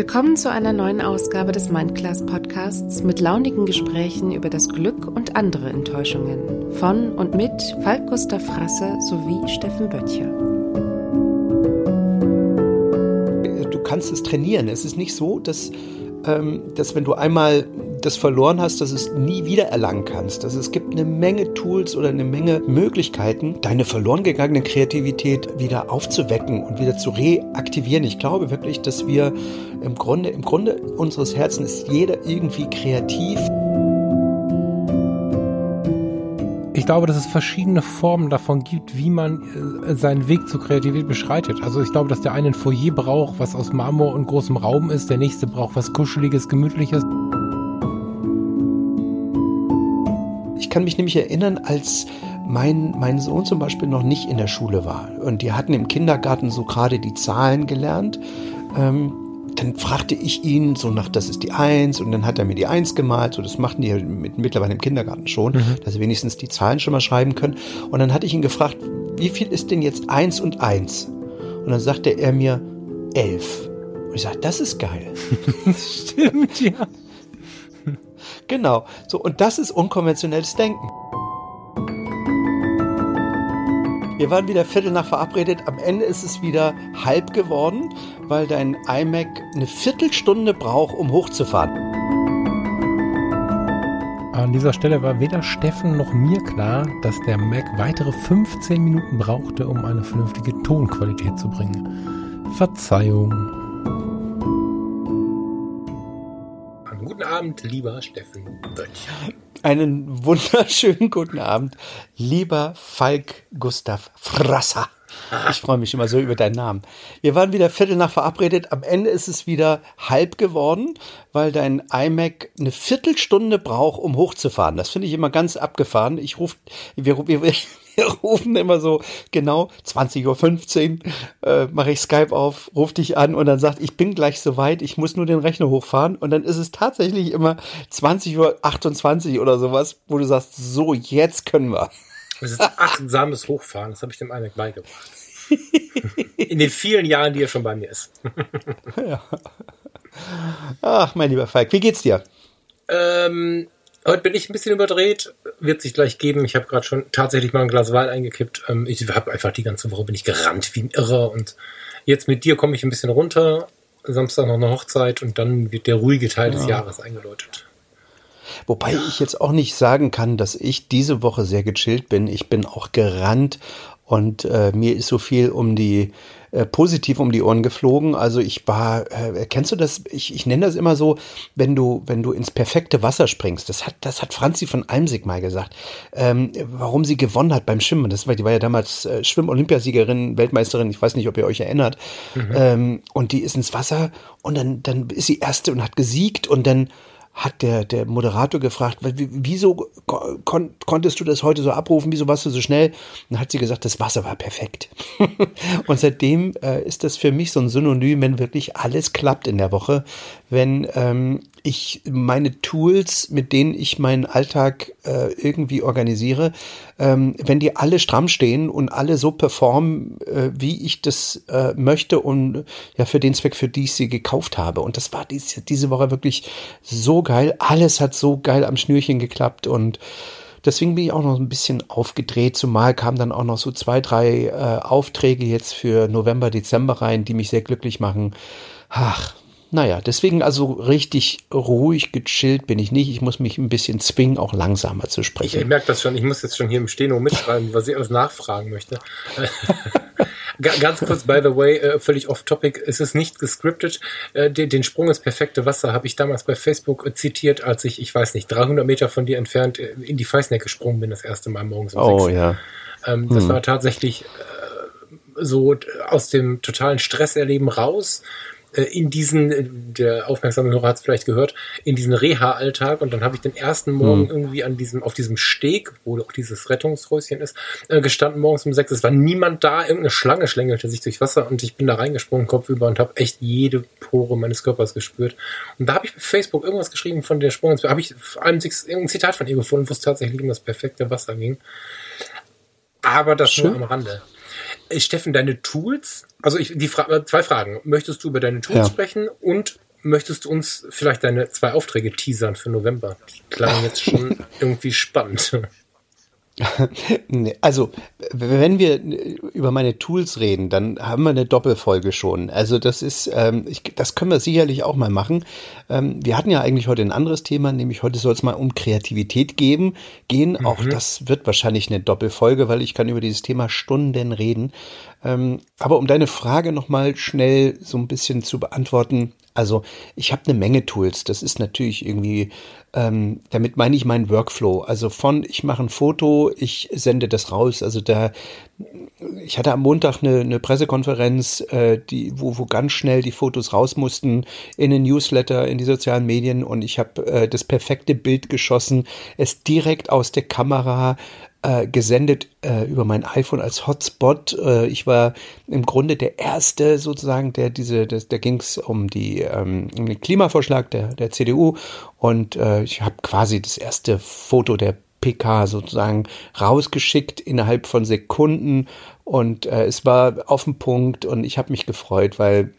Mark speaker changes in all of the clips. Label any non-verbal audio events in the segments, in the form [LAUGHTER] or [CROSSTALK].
Speaker 1: Willkommen zu einer neuen Ausgabe des Mindclass Podcasts mit launigen Gesprächen über das Glück und andere Enttäuschungen von und mit Falk Gustav Frasse sowie Steffen Böttcher.
Speaker 2: Du kannst es trainieren. Es ist nicht so, dass, ähm, dass wenn du einmal das verloren hast, dass es nie wieder erlangen kannst. Also es gibt eine Menge Tools oder eine Menge Möglichkeiten, deine verloren gegangene Kreativität wieder aufzuwecken und wieder zu reaktivieren. Ich glaube wirklich, dass wir im Grunde, im Grunde unseres Herzens ist jeder irgendwie kreativ.
Speaker 3: Ich glaube, dass es verschiedene Formen davon gibt, wie man äh, seinen Weg zur Kreativität beschreitet. Also ich glaube, dass der eine ein Foyer braucht, was aus Marmor und großem Raum ist, der nächste braucht was Kuscheliges, Gemütliches.
Speaker 2: Ich kann mich nämlich erinnern, als mein, mein Sohn zum Beispiel noch nicht in der Schule war und die hatten im Kindergarten so gerade die Zahlen gelernt. Ähm, dann fragte ich ihn so nach, das ist die Eins und dann hat er mir die Eins gemalt. So, das machten die mit, mittlerweile im Kindergarten schon, mhm. dass sie wenigstens die Zahlen schon mal schreiben können. Und dann hatte ich ihn gefragt, wie viel ist denn jetzt Eins und Eins? Und dann sagte er mir elf. Und ich sagte, das ist geil. [LAUGHS]
Speaker 3: Stimmt, ja.
Speaker 2: Genau. So, und das ist unkonventionelles Denken. Wir waren wieder Viertel nach verabredet. Am Ende ist es wieder halb geworden, weil dein iMac eine Viertelstunde braucht, um hochzufahren.
Speaker 3: An dieser Stelle war weder Steffen noch mir klar, dass der Mac weitere 15 Minuten brauchte, um eine vernünftige Tonqualität zu bringen. Verzeihung.
Speaker 4: Abend, lieber Steffen Böttcher.
Speaker 2: Einen wunderschönen guten Abend, lieber Falk Gustav Frasser. Ich freue mich immer so über deinen Namen. Wir waren wieder Viertel nach verabredet. Am Ende ist es wieder halb geworden, weil dein iMac eine Viertelstunde braucht, um hochzufahren. Das finde ich immer ganz abgefahren. Ich rufe, wir, wir, wir [LAUGHS] rufen immer so genau 20.15 Uhr, äh, mache ich Skype auf, ruf dich an und dann sagt, ich bin gleich soweit, ich muss nur den Rechner hochfahren. Und dann ist es tatsächlich immer 20.28 Uhr oder sowas, wo du sagst, so, jetzt können wir.
Speaker 4: Das ist achtsames Hochfahren, das habe ich dem iMac beigebracht. In den vielen Jahren, die er schon bei mir ist.
Speaker 2: ja. Ach, mein lieber Falk, wie geht's dir?
Speaker 4: Ähm, Heute bin ich ein bisschen überdreht, wird sich gleich geben. Ich habe gerade schon tatsächlich mal ein Glas Wein eingekippt. Ähm, ich habe einfach die ganze Woche bin ich gerannt wie ein Irrer und jetzt mit dir komme ich ein bisschen runter. Samstag noch eine Hochzeit und dann wird der ruhige Teil ja. des Jahres eingeläutet.
Speaker 2: Wobei ich jetzt auch nicht sagen kann, dass ich diese Woche sehr gechillt bin. Ich bin auch gerannt und äh, mir ist so viel um die äh, positiv um die Ohren geflogen. Also ich war, äh, kennst du das? Ich, ich nenne das immer so, wenn du, wenn du ins perfekte Wasser springst. Das hat, das hat Franzi von Almsig mal gesagt. Ähm, warum sie gewonnen hat beim Schwimmen. Das war, die war ja damals äh, Schwimm-Olympiasiegerin, Weltmeisterin. Ich weiß nicht, ob ihr euch erinnert. Mhm. Ähm, und die ist ins Wasser und dann, dann ist sie erste und hat gesiegt und dann hat der, der Moderator gefragt, wieso kon konntest du das heute so abrufen, wieso warst du so schnell? Und dann hat sie gesagt, das Wasser war perfekt. [LAUGHS] und seitdem äh, ist das für mich so ein Synonym, wenn wirklich alles klappt in der Woche, wenn ähm, ich meine Tools, mit denen ich meinen Alltag äh, irgendwie organisiere, ähm, wenn die alle stramm stehen und alle so performen, äh, wie ich das äh, möchte und ja für den Zweck, für die ich sie gekauft habe. Und das war diese, diese Woche wirklich so geil. Alles hat so geil am Schnürchen geklappt und Deswegen bin ich auch noch ein bisschen aufgedreht, zumal kamen dann auch noch so zwei, drei äh, Aufträge jetzt für November, Dezember rein, die mich sehr glücklich machen. Ach, naja, deswegen also richtig ruhig, gechillt bin ich nicht. Ich muss mich ein bisschen zwingen, auch langsamer zu sprechen.
Speaker 4: Ich, ich merke das schon. Ich muss jetzt schon hier im Steno mitschreiben, was ich alles nachfragen möchte. [LAUGHS] Ganz kurz, by the way, äh, völlig off-topic, es ist nicht gescriptet. Äh, den Sprung ins perfekte Wasser habe ich damals bei Facebook äh, zitiert, als ich, ich weiß nicht, 300 Meter von dir entfernt in die Feißneck gesprungen bin, das erste Mal morgens
Speaker 2: um Oh 6. ja.
Speaker 4: Ähm, das hm. war tatsächlich so aus dem totalen Stresserleben raus in diesen, äh, der aufmerksame Hörer hat es vielleicht gehört, in diesen Reha-Alltag und dann habe ich den ersten Morgen mhm. irgendwie an diesem, auf diesem Steg, wo auch dieses Rettungshäuschen ist, äh, gestanden morgens um sechs. Es war niemand da, irgendeine Schlange schlängelte sich durchs Wasser und ich bin da reingesprungen, kopfüber und habe echt jede Pore meines Körpers gespürt. Und da habe ich bei Facebook irgendwas geschrieben von der Sprung, habe ich einem irgendein Zitat von ihr gefunden, wo es tatsächlich um das perfekte Wasser ging. Aber das Schön. nur am Rande. Steffen, deine Tools, also ich, die Fra zwei Fragen. Möchtest du über deine Tools ja. sprechen und möchtest du uns vielleicht deine zwei Aufträge teasern für November? Die klangen jetzt schon [LAUGHS] irgendwie spannend. [LAUGHS]
Speaker 2: Also, wenn wir über meine Tools reden, dann haben wir eine Doppelfolge schon. Also, das ist, ähm, ich, das können wir sicherlich auch mal machen. Ähm, wir hatten ja eigentlich heute ein anderes Thema, nämlich heute soll es mal um Kreativität geben, gehen. Mhm. Auch das wird wahrscheinlich eine Doppelfolge, weil ich kann über dieses Thema Stunden reden. Ähm, aber um deine Frage nochmal schnell so ein bisschen zu beantworten, also ich habe eine Menge Tools. Das ist natürlich irgendwie, ähm, damit meine ich meinen Workflow. Also von ich mache ein Foto, ich sende das raus. Also da, ich hatte am Montag eine, eine Pressekonferenz, äh, die, wo, wo ganz schnell die Fotos raus mussten in den Newsletter, in die sozialen Medien und ich habe äh, das perfekte Bild geschossen, es direkt aus der Kamera äh, gesendet äh, über mein iPhone als Hotspot. Äh, ich war im Grunde der Erste sozusagen, der diese, das, da ging es um, die, ähm, um den Klimavorschlag der, der CDU und äh, ich habe quasi das erste Foto der PK sozusagen rausgeschickt innerhalb von Sekunden und äh, es war auf den Punkt und ich habe mich gefreut, weil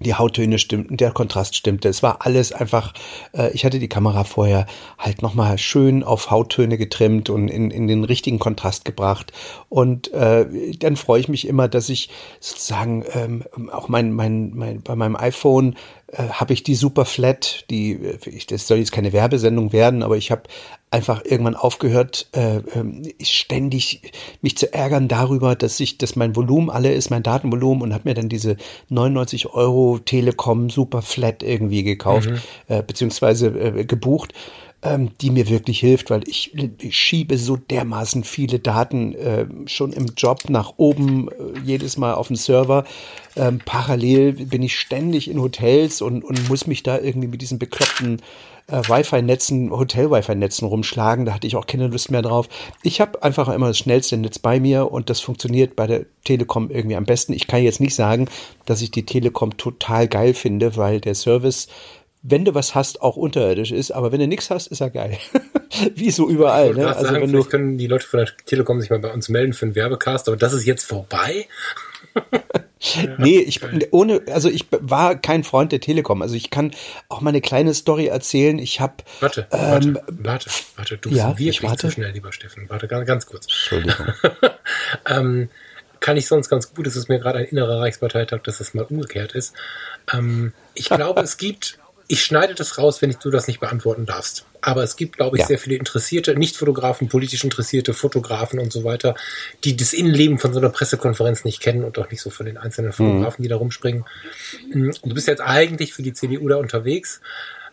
Speaker 2: die Hauttöne stimmten, der Kontrast stimmte. Es war alles einfach, äh, ich hatte die Kamera vorher halt nochmal schön auf Hauttöne getrimmt und in, in den richtigen Kontrast gebracht. Und äh, dann freue ich mich immer, dass ich sozusagen ähm, auch mein, mein, mein, bei meinem iPhone äh, habe ich die Super Flat, die, äh, ich, das soll jetzt keine Werbesendung werden, aber ich habe einfach irgendwann aufgehört, äh, äh, ständig mich zu ärgern darüber, dass ich, dass mein Volumen alle ist, mein Datenvolumen und habe mir dann diese 99 Euro Telekom Super Flat irgendwie gekauft, mhm. äh, beziehungsweise äh, gebucht ähm, die mir wirklich hilft, weil ich, ich schiebe so dermaßen viele Daten äh, schon im Job nach oben, äh, jedes Mal auf den Server. Ähm, parallel bin ich ständig in Hotels und, und muss mich da irgendwie mit diesen bekloppten äh, Wi-Fi-Netzen, Hotel-Wi-Fi-Netzen rumschlagen. Da hatte ich auch keine Lust mehr drauf. Ich habe einfach immer das schnellste Netz bei mir und das funktioniert bei der Telekom irgendwie am besten. Ich kann jetzt nicht sagen, dass ich die Telekom total geil finde, weil der Service wenn du was hast, auch unterirdisch ist, aber wenn du nichts hast, ist er geil. [LAUGHS] Wie so überall. Ne?
Speaker 4: Also sagen, wenn du können die Leute von der Telekom sich mal bei uns melden für einen Werbecast, aber das ist jetzt vorbei. [LAUGHS]
Speaker 2: nee, ich ohne, also ich war kein Freund der Telekom. Also ich kann auch mal eine kleine Story erzählen. Ich habe
Speaker 4: warte, ähm, warte, warte, warte, du bist ja, wirklich warte. zu schnell, lieber Steffen. Warte ganz, ganz kurz. Entschuldigung. [LAUGHS] ähm, kann ich sonst ganz gut. Es ist mir gerade ein innerer Reichsparteitag, dass das mal umgekehrt ist. Ähm, ich glaube, es gibt ich schneide das raus, wenn du das nicht beantworten darfst. Aber es gibt, glaube ich, ja. sehr viele interessierte, Nicht-Fotografen, politisch interessierte Fotografen und so weiter, die das Innenleben von so einer Pressekonferenz nicht kennen und auch nicht so von den einzelnen Fotografen, mhm. die da rumspringen. Mm, du bist jetzt eigentlich für die CDU da unterwegs.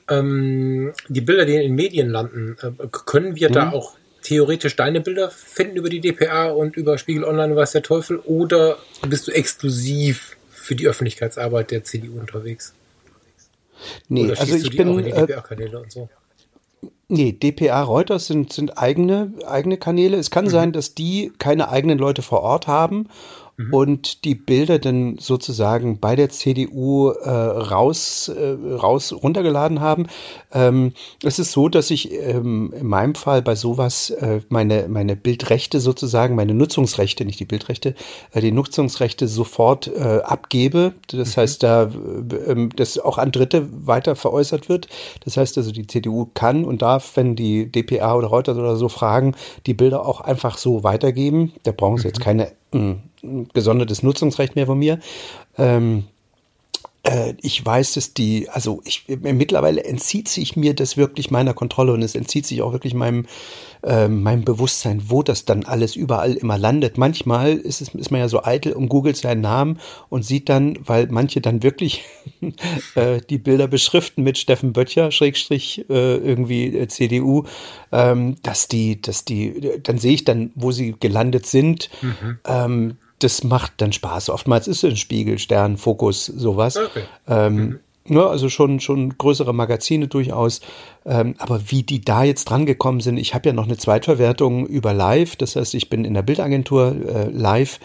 Speaker 4: Ähm, die Bilder, die in den Medien landen, äh, können wir mhm. da auch theoretisch deine Bilder finden über die DPA und über Spiegel Online weiß der Teufel oder bist du exklusiv für die Öffentlichkeitsarbeit der CDU unterwegs?
Speaker 2: Nee, also ich bin. Äh, DPA-Kanäle und so? Nee, DPA Reuters sind, sind eigene, eigene Kanäle. Es kann mhm. sein, dass die keine eigenen Leute vor Ort haben mhm. und die Bilder dann sozusagen bei der CDU äh, raus, äh, raus runtergeladen haben. Ähm, es ist so, dass ich ähm, in meinem Fall bei sowas äh, meine, meine Bildrechte sozusagen, meine Nutzungsrechte, nicht die Bildrechte, äh, die Nutzungsrechte sofort äh, abgebe. Das mhm. heißt, da äh, das auch an Dritte weiter veräußert wird. Das heißt also, die CDU kann und darf, wenn die DPA oder Reuters oder so fragen, die Bilder auch einfach so weitergeben. Da brauchen sie mhm. jetzt keine mh, gesondertes Nutzungsrecht mehr von mir. Ähm, äh, ich weiß, dass die, also ich mittlerweile entzieht sich mir das wirklich meiner Kontrolle und es entzieht sich auch wirklich meinem, äh, meinem Bewusstsein, wo das dann alles überall immer landet. Manchmal ist es ist man ja so eitel und googelt seinen Namen und sieht dann, weil manche dann wirklich [LAUGHS] äh, die Bilder beschriften mit Steffen Böttcher, Schrägstrich äh, irgendwie äh, CDU, ähm, dass die, dass die, dann sehe ich dann, wo sie gelandet sind. Mhm. Ähm, das macht dann Spaß. Oftmals ist es ein Spiegel, Stern, Fokus, sowas. Okay. Ähm, mhm. Ja, also schon, schon größere Magazine durchaus. Ähm, aber wie die da jetzt dran gekommen sind, ich habe ja noch eine Zweitverwertung über Live. Das heißt, ich bin in der Bildagentur äh, live,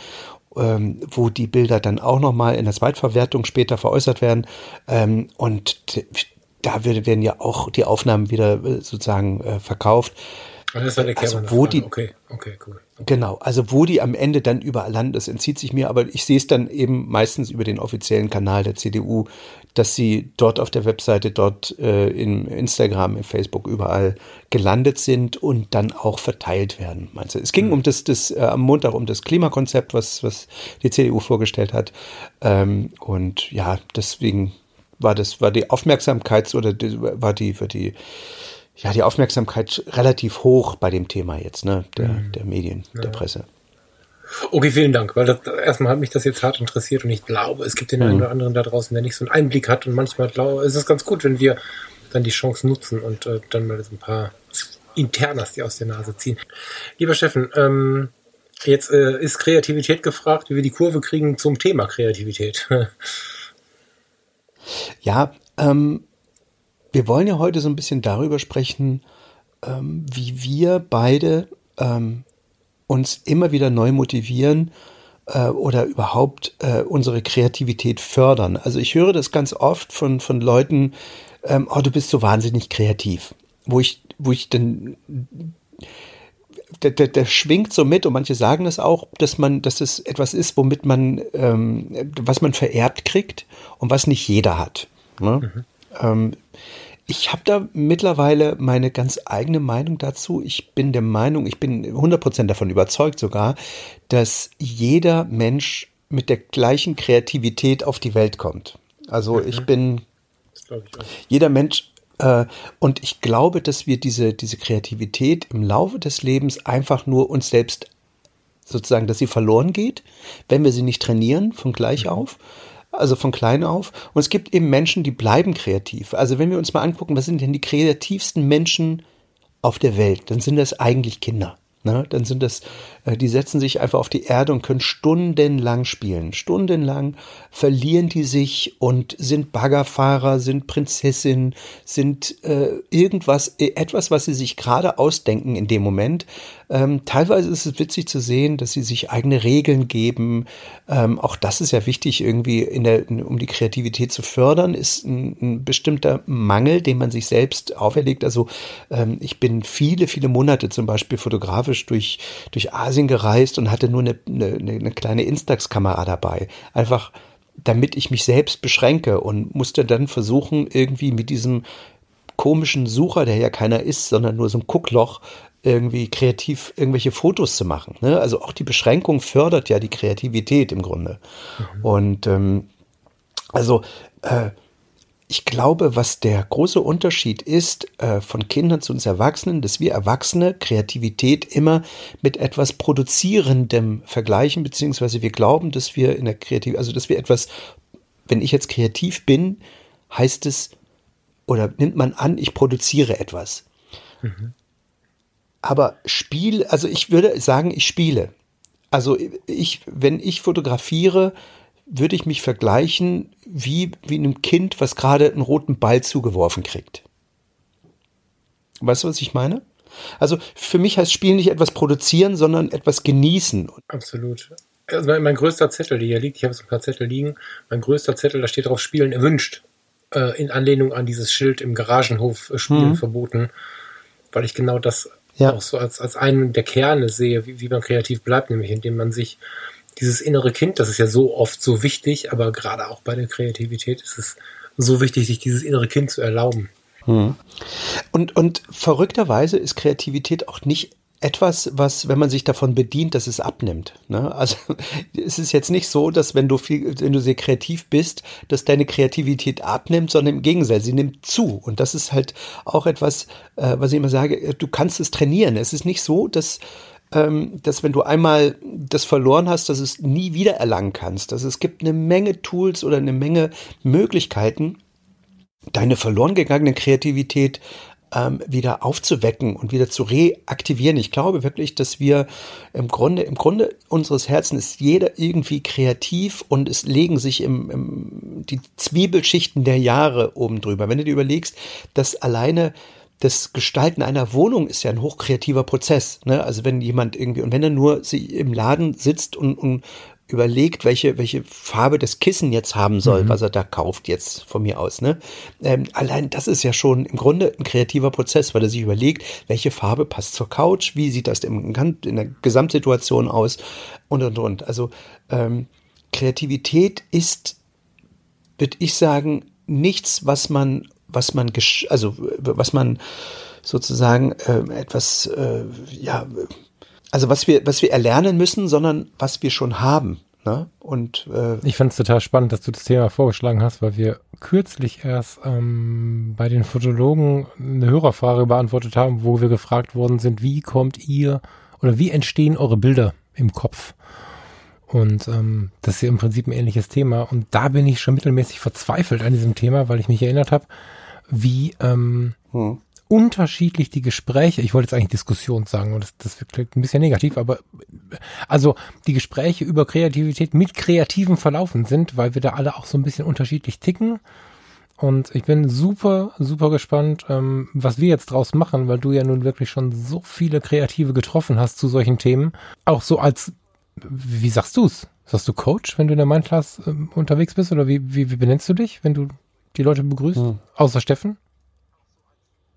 Speaker 2: ähm, wo die Bilder dann auch nochmal in der Zweitverwertung später veräußert werden. Ähm, und da werden ja auch die Aufnahmen wieder äh, sozusagen äh, verkauft.
Speaker 5: Der
Speaker 2: also wo die,
Speaker 5: okay, okay, cool.
Speaker 2: Genau, also wo die am Ende dann überall landen, das entzieht sich mir, aber ich sehe es dann eben meistens über den offiziellen Kanal der CDU, dass sie dort auf der Webseite, dort äh, in Instagram, in Facebook überall gelandet sind und dann auch verteilt werden. Meinst du? Es ging mhm. um das, das äh, am Montag um das Klimakonzept, was, was die CDU vorgestellt hat. Ähm, und ja, deswegen war das, war die Aufmerksamkeit oder die, war die, war die, ja, die Aufmerksamkeit relativ hoch bei dem Thema jetzt, ne, der, mhm. der Medien, ja. der Presse.
Speaker 5: Okay, vielen Dank, weil das, erstmal hat mich das jetzt hart interessiert und ich glaube, es gibt den mhm. einen oder anderen da draußen, der nicht so einen Einblick hat und manchmal glaube, ist es ganz gut, wenn wir dann die Chance nutzen und äh, dann mal so ein paar Internas, die aus der Nase ziehen. Lieber Steffen, ähm, jetzt äh, ist Kreativität gefragt, wie wir die Kurve kriegen zum Thema Kreativität. [LAUGHS]
Speaker 2: ja, ähm, wir wollen ja heute so ein bisschen darüber sprechen, ähm, wie wir beide ähm, uns immer wieder neu motivieren äh, oder überhaupt äh, unsere Kreativität fördern. Also ich höre das ganz oft von, von Leuten, ähm, oh, du bist so wahnsinnig kreativ. Wo ich, wo ich dann der, der, der schwingt so mit und manche sagen das auch, dass man, dass es etwas ist, womit man, ähm, was man vererbt kriegt und was nicht jeder hat. Ne? Mhm. Ähm, ich habe da mittlerweile meine ganz eigene Meinung dazu. Ich bin der Meinung, ich bin 100% davon überzeugt sogar, dass jeder Mensch mit der gleichen Kreativität auf die Welt kommt. Also mhm. ich bin, ich jeder Mensch äh, und ich glaube, dass wir diese, diese Kreativität im Laufe des Lebens einfach nur uns selbst sozusagen, dass sie verloren geht, wenn wir sie nicht trainieren von gleich mhm. auf also von klein auf. Und es gibt eben Menschen, die bleiben kreativ. Also wenn wir uns mal angucken, was sind denn die kreativsten Menschen auf der Welt, dann sind das eigentlich Kinder. Ne? Dann sind das, die setzen sich einfach auf die Erde und können stundenlang spielen. Stundenlang verlieren die sich und sind Baggerfahrer, sind Prinzessin, sind äh, irgendwas, äh, etwas, was sie sich gerade ausdenken in dem Moment. Ähm, teilweise ist es witzig zu sehen, dass sie sich eigene Regeln geben. Ähm, auch das ist ja wichtig, irgendwie in der, um die Kreativität zu fördern, ist ein, ein bestimmter Mangel, den man sich selbst auferlegt. Also ähm, ich bin viele, viele Monate zum Beispiel fotografisch durch, durch Asien gereist und hatte nur eine, eine, eine kleine Instax-Kamera dabei. Einfach damit ich mich selbst beschränke und musste dann versuchen, irgendwie mit diesem komischen Sucher, der ja keiner ist, sondern nur so ein Guckloch, irgendwie kreativ irgendwelche Fotos zu machen. Ne? Also auch die Beschränkung fördert ja die Kreativität im Grunde. Mhm. Und ähm, also äh, ich glaube, was der große Unterschied ist äh, von Kindern zu uns Erwachsenen, dass wir Erwachsene Kreativität immer mit etwas Produzierendem vergleichen, beziehungsweise wir glauben, dass wir in der Kreativität, also dass wir etwas, wenn ich jetzt kreativ bin, heißt es, oder nimmt man an, ich produziere etwas. Mhm. Aber Spiel, also ich würde sagen, ich spiele. Also ich, wenn ich fotografiere, würde ich mich vergleichen wie, wie einem Kind, was gerade einen roten Ball zugeworfen kriegt. Weißt du, was ich meine? Also für mich heißt Spielen nicht etwas produzieren, sondern etwas genießen.
Speaker 5: Absolut. Also mein, mein größter Zettel, der hier liegt, ich habe so ein paar Zettel liegen, mein größter Zettel, da steht drauf Spielen erwünscht. Äh, in Anlehnung an dieses Schild im Garagenhof äh, Spielen mhm. verboten, weil ich genau das ja. auch so als, als einen der Kerne sehe, wie, wie man kreativ bleibt, nämlich indem man sich dieses innere Kind, das ist ja so oft so wichtig, aber gerade auch bei der Kreativität ist es so wichtig, sich dieses innere Kind zu erlauben.
Speaker 2: Hm. Und, und verrückterweise ist Kreativität auch nicht etwas, was, wenn man sich davon bedient, dass es abnimmt. Ne? Also [LAUGHS] es ist jetzt nicht so, dass wenn du viel, wenn du sehr kreativ bist, dass deine Kreativität abnimmt, sondern im Gegenteil, sie nimmt zu. Und das ist halt auch etwas, äh, was ich immer sage, du kannst es trainieren. Es ist nicht so, dass dass wenn du einmal das verloren hast, dass es nie wieder erlangen kannst. Also es gibt eine Menge Tools oder eine Menge Möglichkeiten, deine verloren gegangene Kreativität ähm, wieder aufzuwecken und wieder zu reaktivieren. Ich glaube wirklich, dass wir im Grunde, im Grunde unseres Herzens ist jeder irgendwie kreativ und es legen sich im, im die Zwiebelschichten der Jahre oben drüber. Wenn du dir überlegst, dass alleine das Gestalten einer Wohnung ist ja ein hochkreativer Prozess. Ne? Also wenn jemand irgendwie, und wenn er nur im Laden sitzt und, und überlegt, welche, welche Farbe das Kissen jetzt haben soll, mhm. was er da kauft, jetzt von mir aus. Ne? Ähm, allein das ist ja schon im Grunde ein kreativer Prozess, weil er sich überlegt, welche Farbe passt zur Couch, wie sieht das im, in der Gesamtsituation aus und und und. Also ähm, Kreativität ist, würde ich sagen, nichts, was man, was man, also was man sozusagen äh, etwas, äh, ja, also was wir, was wir erlernen müssen, sondern was wir schon haben. Ne? Und
Speaker 4: äh, ich fand es total spannend, dass du das Thema vorgeschlagen hast, weil wir kürzlich erst ähm, bei den Fotologen eine Hörerfrage beantwortet haben, wo wir gefragt worden sind, wie kommt ihr oder wie entstehen eure Bilder im Kopf? Und ähm, das ist ja im Prinzip ein ähnliches Thema. Und da bin ich schon mittelmäßig verzweifelt an diesem Thema, weil ich mich erinnert habe, wie ähm, hm unterschiedlich die Gespräche, ich wollte jetzt eigentlich Diskussion sagen, und das, das klingt ein bisschen negativ, aber also die Gespräche über Kreativität mit Kreativen verlaufen sind, weil wir da alle auch so ein bisschen unterschiedlich ticken. Und ich bin super, super gespannt, ähm, was wir jetzt draus machen, weil du ja nun wirklich schon so viele Kreative getroffen hast zu solchen Themen. Auch so als, wie sagst du's? Sagst du Coach, wenn du in der Mindclass äh, unterwegs bist? Oder wie, wie, wie benennst du dich, wenn du die Leute begrüßt? Hm. Außer Steffen?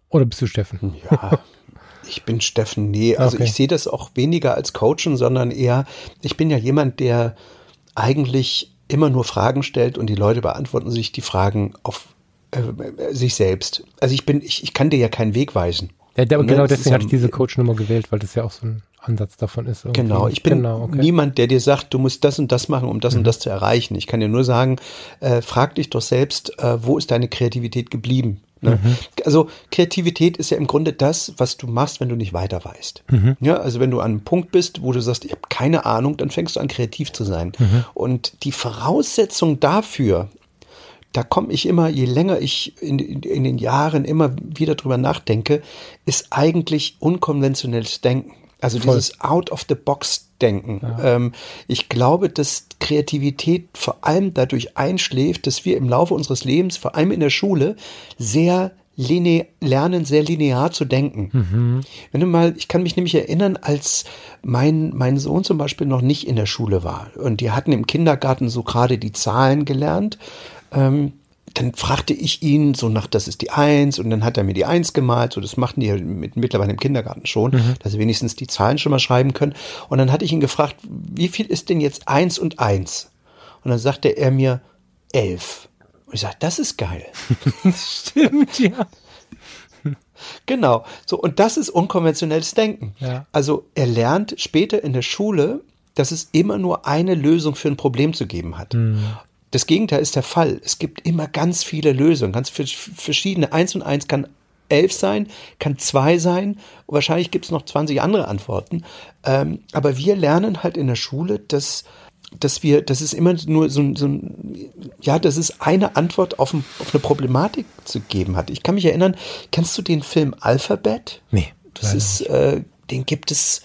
Speaker 4: Oder bist du Steffen?
Speaker 2: Ja, [LAUGHS] ich bin Steffen. Nee, also okay. ich sehe das auch weniger als Coachen, sondern eher, ich bin ja jemand, der eigentlich immer nur Fragen stellt und die Leute beantworten sich die Fragen auf äh, sich selbst. Also ich bin, ich, ich kann dir ja keinen Weg weisen.
Speaker 4: Ja, der, ne? genau deswegen hatte ich diese Coach-Nummer gewählt, weil das ja auch so ein Ansatz davon ist.
Speaker 2: Irgendwie. Genau, ich bin genau, okay. niemand, der dir sagt, du musst das und das machen, um das mhm. und das zu erreichen. Ich kann dir nur sagen, äh, frag dich doch selbst, äh, wo ist deine Kreativität geblieben? Ne? Mhm. Also Kreativität ist ja im Grunde das, was du machst, wenn du nicht weiter weißt. Mhm. Ja, also wenn du an einem Punkt bist, wo du sagst, ich habe keine Ahnung, dann fängst du an, kreativ zu sein. Mhm. Und die Voraussetzung dafür, da komme ich immer, je länger ich in, in, in, den Jahren immer wieder drüber nachdenke, ist eigentlich unkonventionelles Denken. Also Voll. dieses Out-of-the-Box-Denken. Ja. Ähm, ich glaube, dass Kreativität vor allem dadurch einschläft, dass wir im Laufe unseres Lebens, vor allem in der Schule, sehr lernen, sehr linear zu denken. Mhm. Wenn du mal, ich kann mich nämlich erinnern, als mein, mein Sohn zum Beispiel noch nicht in der Schule war und die hatten im Kindergarten so gerade die Zahlen gelernt. Ähm, dann fragte ich ihn so nach, das ist die Eins und dann hat er mir die Eins gemalt, so das machten die ja mit, mittlerweile im Kindergarten schon, mhm. dass sie wenigstens die Zahlen schon mal schreiben können. Und dann hatte ich ihn gefragt, wie viel ist denn jetzt Eins und Eins? Und dann sagte er mir elf. Und ich sage, das ist geil. [LAUGHS]
Speaker 4: Stimmt, ja.
Speaker 2: Genau. So, und das ist unkonventionelles Denken. Ja. Also er lernt später in der Schule, dass es immer nur eine Lösung für ein Problem zu geben hat. Mhm. Das Gegenteil ist der Fall. Es gibt immer ganz viele Lösungen, ganz verschiedene. Eins und eins kann elf sein, kann zwei sein. Wahrscheinlich gibt es noch 20 andere Antworten. Ähm, aber wir lernen halt in der Schule, dass dass wir, dass es immer nur so, so ein, ja, dass es eine Antwort auf, ein, auf, eine Problematik zu geben hat. Ich kann mich erinnern, kennst du den Film Alphabet?
Speaker 4: Nee.
Speaker 2: Das ist, äh, den gibt es,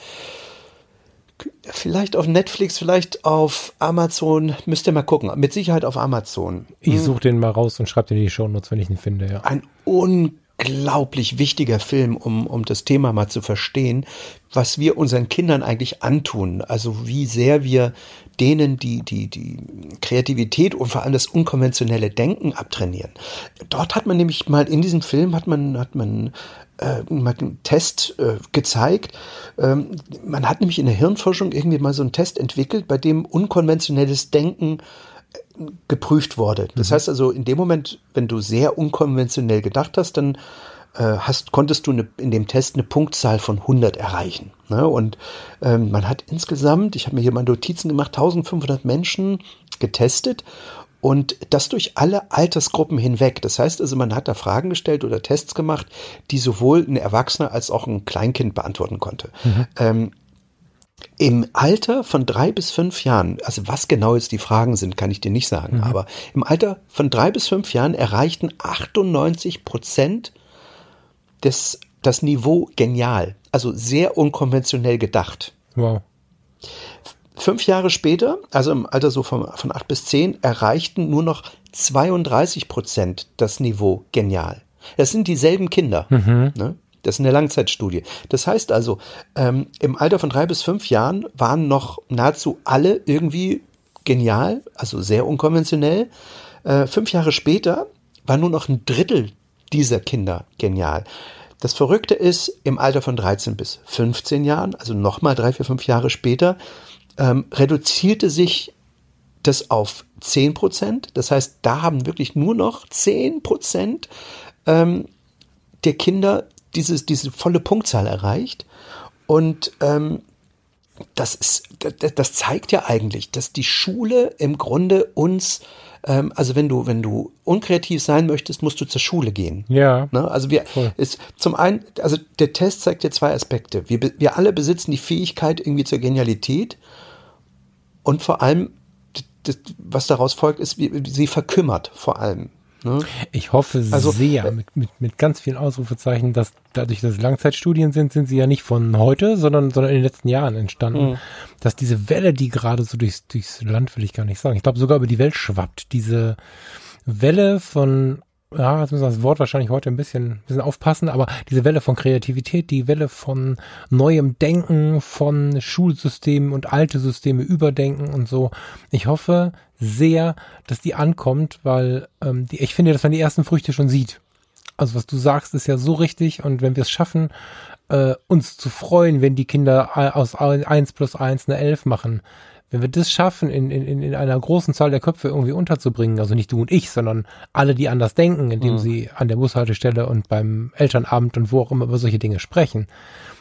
Speaker 2: Vielleicht auf Netflix, vielleicht auf Amazon. Müsst ihr mal gucken. Mit Sicherheit auf Amazon.
Speaker 4: Ich hm. suche den mal raus und schreibe den in die Show Notes, wenn ich ihn finde. Ja.
Speaker 2: Ein unglaublich wichtiger Film, um, um das Thema mal zu verstehen, was wir unseren Kindern eigentlich antun. Also wie sehr wir denen die, die, die Kreativität und vor allem das unkonventionelle Denken abtrainieren. Dort hat man nämlich mal in diesem Film hat man, hat man äh, mal einen Test äh, gezeigt. Ähm, man hat nämlich in der Hirnforschung irgendwie mal so einen Test entwickelt, bei dem unkonventionelles Denken äh, geprüft wurde. Das mhm. heißt also, in dem Moment, wenn du sehr unkonventionell gedacht hast, dann äh, hast, konntest du eine, in dem Test eine Punktzahl von 100 erreichen. Ne? Und ähm, man hat insgesamt, ich habe mir hier mal Notizen gemacht, 1500 Menschen getestet und das durch alle Altersgruppen hinweg. Das heißt also, man hat da Fragen gestellt oder Tests gemacht, die sowohl ein Erwachsener als auch ein Kleinkind beantworten konnte. Mhm. Ähm, im Alter von drei bis fünf Jahren, also was genau jetzt die Fragen sind, kann ich dir nicht sagen, mhm. aber im Alter von drei bis fünf Jahren erreichten 98 Prozent des, das Niveau genial, also sehr unkonventionell gedacht.
Speaker 4: Wow.
Speaker 2: Fünf Jahre später, also im Alter so von, von acht bis zehn, erreichten nur noch 32 Prozent das Niveau genial. Das sind dieselben Kinder. Mhm. Ne? Das ist eine Langzeitstudie. Das heißt also, ähm, im Alter von drei bis fünf Jahren waren noch nahezu alle irgendwie genial, also sehr unkonventionell. Äh, fünf Jahre später war nur noch ein Drittel dieser Kinder genial. Das Verrückte ist, im Alter von 13 bis 15 Jahren, also nochmal drei, vier, fünf Jahre später, ähm, reduzierte sich das auf 10 Prozent. Das heißt, da haben wirklich nur noch 10 Prozent ähm, der Kinder dieses, diese volle Punktzahl erreicht. Und ähm, das, ist, das, zeigt ja eigentlich, dass die Schule im Grunde uns ähm, also wenn du, wenn du unkreativ sein möchtest, musst du zur Schule gehen.
Speaker 4: Ja.
Speaker 2: Ne? Also wir, ist zum einen, also der Test zeigt dir zwei Aspekte. Wir, wir alle besitzen die Fähigkeit irgendwie zur Genialität und vor allem, das, was daraus folgt, ist, sie verkümmert vor allem. Ne?
Speaker 4: Ich hoffe also, sehr, äh, mit, mit, mit ganz vielen Ausrufezeichen, dass dadurch, dass es Langzeitstudien sind, sind sie ja nicht von heute, sondern, sondern in den letzten Jahren entstanden. Mhm. Dass diese Welle, die gerade so durchs, durchs Land, will ich gar nicht sagen, ich glaube sogar über die Welt schwappt, diese Welle von ja, jetzt müssen wir das Wort wahrscheinlich heute ein bisschen, ein bisschen aufpassen, aber diese Welle von Kreativität, die Welle von neuem Denken, von Schulsystemen und alte Systeme überdenken und so. Ich hoffe sehr, dass die ankommt, weil ähm, die, ich finde, dass man die ersten Früchte schon sieht. Also was du sagst, ist ja so richtig und wenn wir es schaffen, äh, uns zu freuen, wenn die Kinder aus 1 plus 1 eine 11 machen, wenn wir das schaffen, in, in, in einer großen Zahl der Köpfe irgendwie unterzubringen, also nicht du und ich, sondern alle, die anders denken, indem mhm. sie an der Bushaltestelle und beim Elternabend und wo auch immer über solche Dinge sprechen,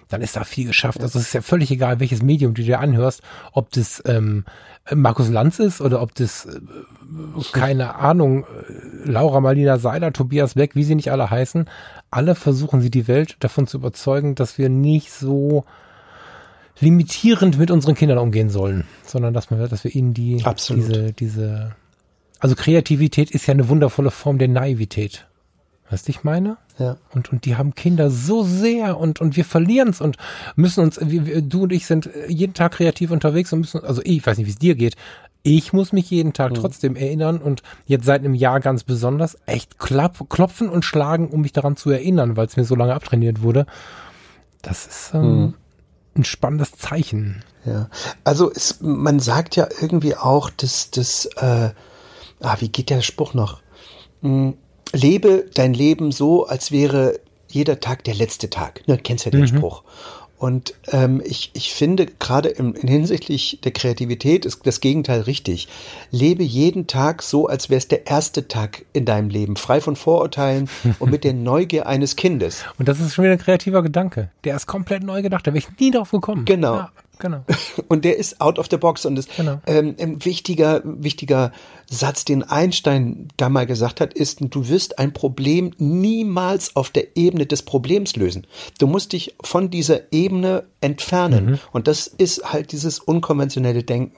Speaker 4: dann ist da viel geschafft. Also es ist ja völlig egal, welches Medium du dir anhörst, ob das ähm, Markus Lanz ist oder ob das, äh, keine Ahnung, äh, Laura Marlina Seiler, Tobias Beck, wie sie nicht alle heißen. Alle versuchen sie die Welt davon zu überzeugen, dass wir nicht so limitierend mit unseren Kindern umgehen sollen, sondern dass wir, dass wir ihnen die,
Speaker 2: Absolut.
Speaker 4: diese, diese, also Kreativität ist ja eine wundervolle Form der Naivität. Weißt du, ich meine?
Speaker 2: Ja.
Speaker 4: Und, und die haben Kinder so sehr und, und wir verlieren es und müssen uns, wir, du und ich sind jeden Tag kreativ unterwegs und müssen, also ich weiß nicht, wie es dir geht. Ich muss mich jeden Tag mhm. trotzdem erinnern und jetzt seit einem Jahr ganz besonders echt klapp, klopfen und schlagen, um mich daran zu erinnern, weil es mir so lange abtrainiert wurde. Das ist, ähm, mhm ein spannendes Zeichen.
Speaker 2: Ja, also es, man sagt ja irgendwie auch, dass das, äh, ah, wie geht der Spruch noch? Hm, lebe dein Leben so, als wäre jeder Tag der letzte Tag. Ne, kennst ja den mhm. Spruch. Und ähm, ich, ich finde gerade in, in hinsichtlich der Kreativität ist das Gegenteil richtig. Lebe jeden Tag so, als wäre es der erste Tag in deinem Leben, frei von Vorurteilen [LAUGHS] und mit der Neugier eines Kindes.
Speaker 4: Und das ist schon wieder ein kreativer Gedanke. Der ist komplett neu gedacht, da wäre ich nie drauf gekommen.
Speaker 2: Genau. Ja. Genau. [LAUGHS] Und der ist out of the box und ist genau. ähm, ein wichtiger, wichtiger Satz, den Einstein da mal gesagt hat, ist, du wirst ein Problem niemals auf der Ebene des Problems lösen. Du musst dich von dieser Ebene entfernen. Mhm. Und das ist halt dieses unkonventionelle Denken.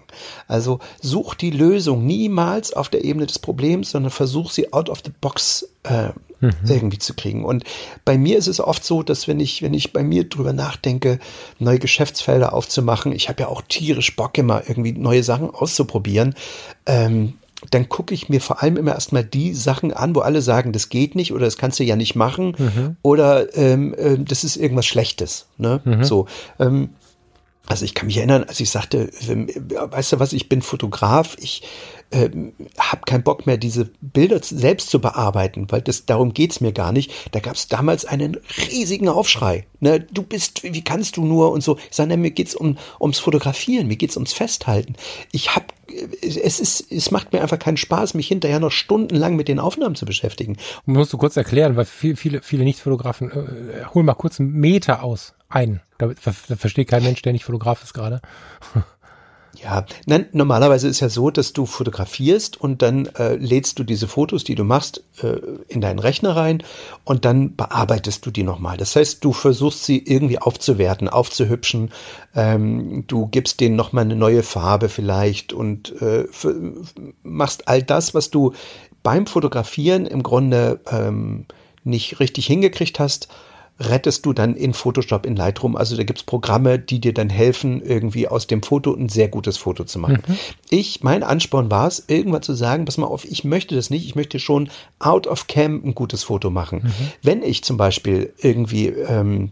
Speaker 2: Also such die Lösung niemals auf der Ebene des Problems, sondern versuch sie out of the box äh, mhm. irgendwie zu kriegen. Und bei mir ist es oft so, dass wenn ich, wenn ich bei mir drüber nachdenke, neue Geschäftsfelder aufzumachen, ich habe ja auch tierisch Bock immer irgendwie neue Sachen auszuprobieren. Ähm, dann gucke ich mir vor allem immer erstmal die Sachen an, wo alle sagen, das geht nicht oder das kannst du ja nicht machen mhm. oder ähm, äh, das ist irgendwas Schlechtes. Ne? Mhm. So. Ähm, also ich kann mich erinnern, als ich sagte, weißt du was, ich bin Fotograf, ich äh, habe keinen Bock mehr, diese Bilder selbst zu bearbeiten, weil das darum geht's mir gar nicht. Da gab es damals einen riesigen Aufschrei. Ne, du bist, wie kannst du nur und so. Ich sage, mir geht's um ums Fotografieren, mir geht's ums Festhalten. Ich habe, es ist, es macht mir einfach keinen Spaß, mich hinterher noch stundenlang mit den Aufnahmen zu beschäftigen.
Speaker 4: Musst du kurz erklären, weil viele, viele, viele Nicht-Fotografen, äh, hol mal kurz einen Meter aus, ein. Da, da versteht kein Mensch, der nicht Fotograf ist gerade.
Speaker 2: Ja, nein, normalerweise ist ja so, dass du fotografierst und dann äh, lädst du diese Fotos, die du machst, äh, in deinen Rechner rein und dann bearbeitest du die nochmal. Das heißt, du versuchst sie irgendwie aufzuwerten, aufzuhübschen. Ähm, du gibst denen nochmal eine neue Farbe vielleicht und äh, machst all das, was du beim Fotografieren im Grunde ähm, nicht richtig hingekriegt hast, rettest du dann in Photoshop, in Lightroom. Also da gibt's Programme, die dir dann helfen, irgendwie aus dem Foto ein sehr gutes Foto zu machen. Mhm. Ich, mein Ansporn war es, irgendwann zu sagen, pass mal auf, ich möchte das nicht, ich möchte schon out of cam ein gutes Foto machen. Mhm. Wenn ich zum Beispiel irgendwie ähm,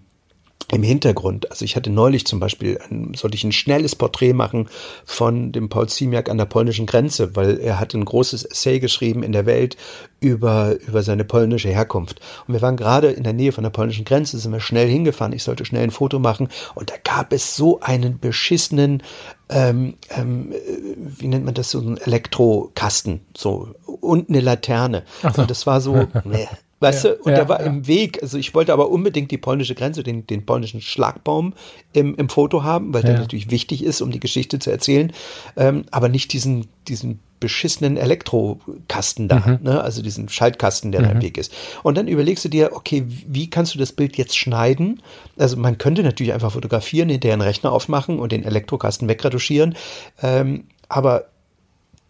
Speaker 2: im Hintergrund. Also ich hatte neulich zum Beispiel, ein, sollte ich ein schnelles Porträt machen von dem Paul Ziemiak an der polnischen Grenze, weil er hat ein großes Essay geschrieben in der Welt über, über seine polnische Herkunft. Und wir waren gerade in der Nähe von der polnischen Grenze, sind wir schnell hingefahren, ich sollte schnell ein Foto machen und da gab es so einen beschissenen, ähm, ähm, wie nennt man das, so einen Elektrokasten, so, und eine Laterne. So. Und das war so, [LAUGHS] nee, Weißt ja, du, und ja, der war ja. im Weg. Also ich wollte aber unbedingt die polnische Grenze, den, den polnischen Schlagbaum im, im Foto haben, weil der natürlich wichtig ist, um die Geschichte zu erzählen. Ähm, aber nicht diesen, diesen beschissenen Elektrokasten da, mhm. ne? also diesen Schaltkasten, der mhm. da im mhm. Weg ist. Und dann überlegst du dir, okay, wie kannst du das Bild jetzt schneiden? Also man könnte natürlich einfach fotografieren, hinterher einen Rechner aufmachen und den Elektrokasten wegretuschieren. Ähm, aber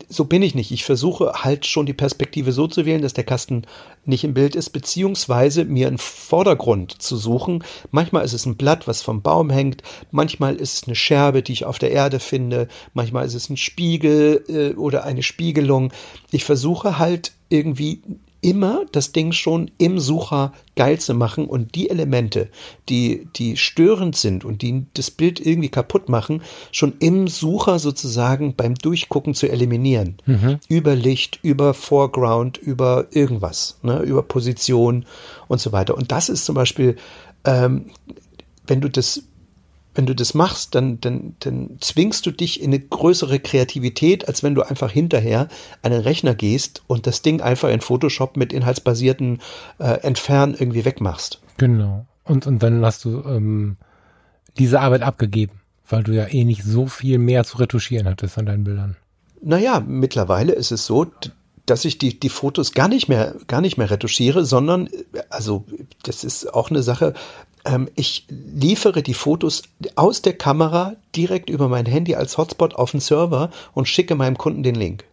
Speaker 2: so bin ich nicht. Ich versuche halt schon die Perspektive so zu wählen, dass der Kasten nicht im Bild ist, beziehungsweise mir einen Vordergrund zu suchen. Manchmal ist es ein Blatt, was vom Baum hängt, manchmal ist es eine Scherbe, die ich auf der Erde finde, manchmal ist es ein Spiegel äh, oder eine Spiegelung. Ich versuche halt irgendwie immer das Ding schon im Sucher geil zu machen und die Elemente, die, die störend sind und die das Bild irgendwie kaputt machen, schon im Sucher sozusagen beim Durchgucken zu eliminieren. Mhm. Über Licht, über Foreground, über irgendwas, ne, über Position und so weiter. Und das ist zum Beispiel, ähm, wenn du das wenn du das machst, dann, dann, dann zwingst du dich in eine größere Kreativität, als wenn du einfach hinterher an den Rechner gehst und das Ding einfach in Photoshop mit inhaltsbasierten äh, Entfernen irgendwie wegmachst.
Speaker 4: Genau. Und, und dann hast du ähm, diese Arbeit abgegeben, weil du ja eh nicht so viel mehr zu retuschieren hattest an deinen Bildern.
Speaker 2: Naja, mittlerweile ist es so, dass ich die, die Fotos gar nicht mehr, gar nicht mehr retuschiere, sondern, also, das ist auch eine Sache, ich liefere die Fotos aus der Kamera direkt über mein Handy als Hotspot auf den Server und schicke meinem Kunden den Link.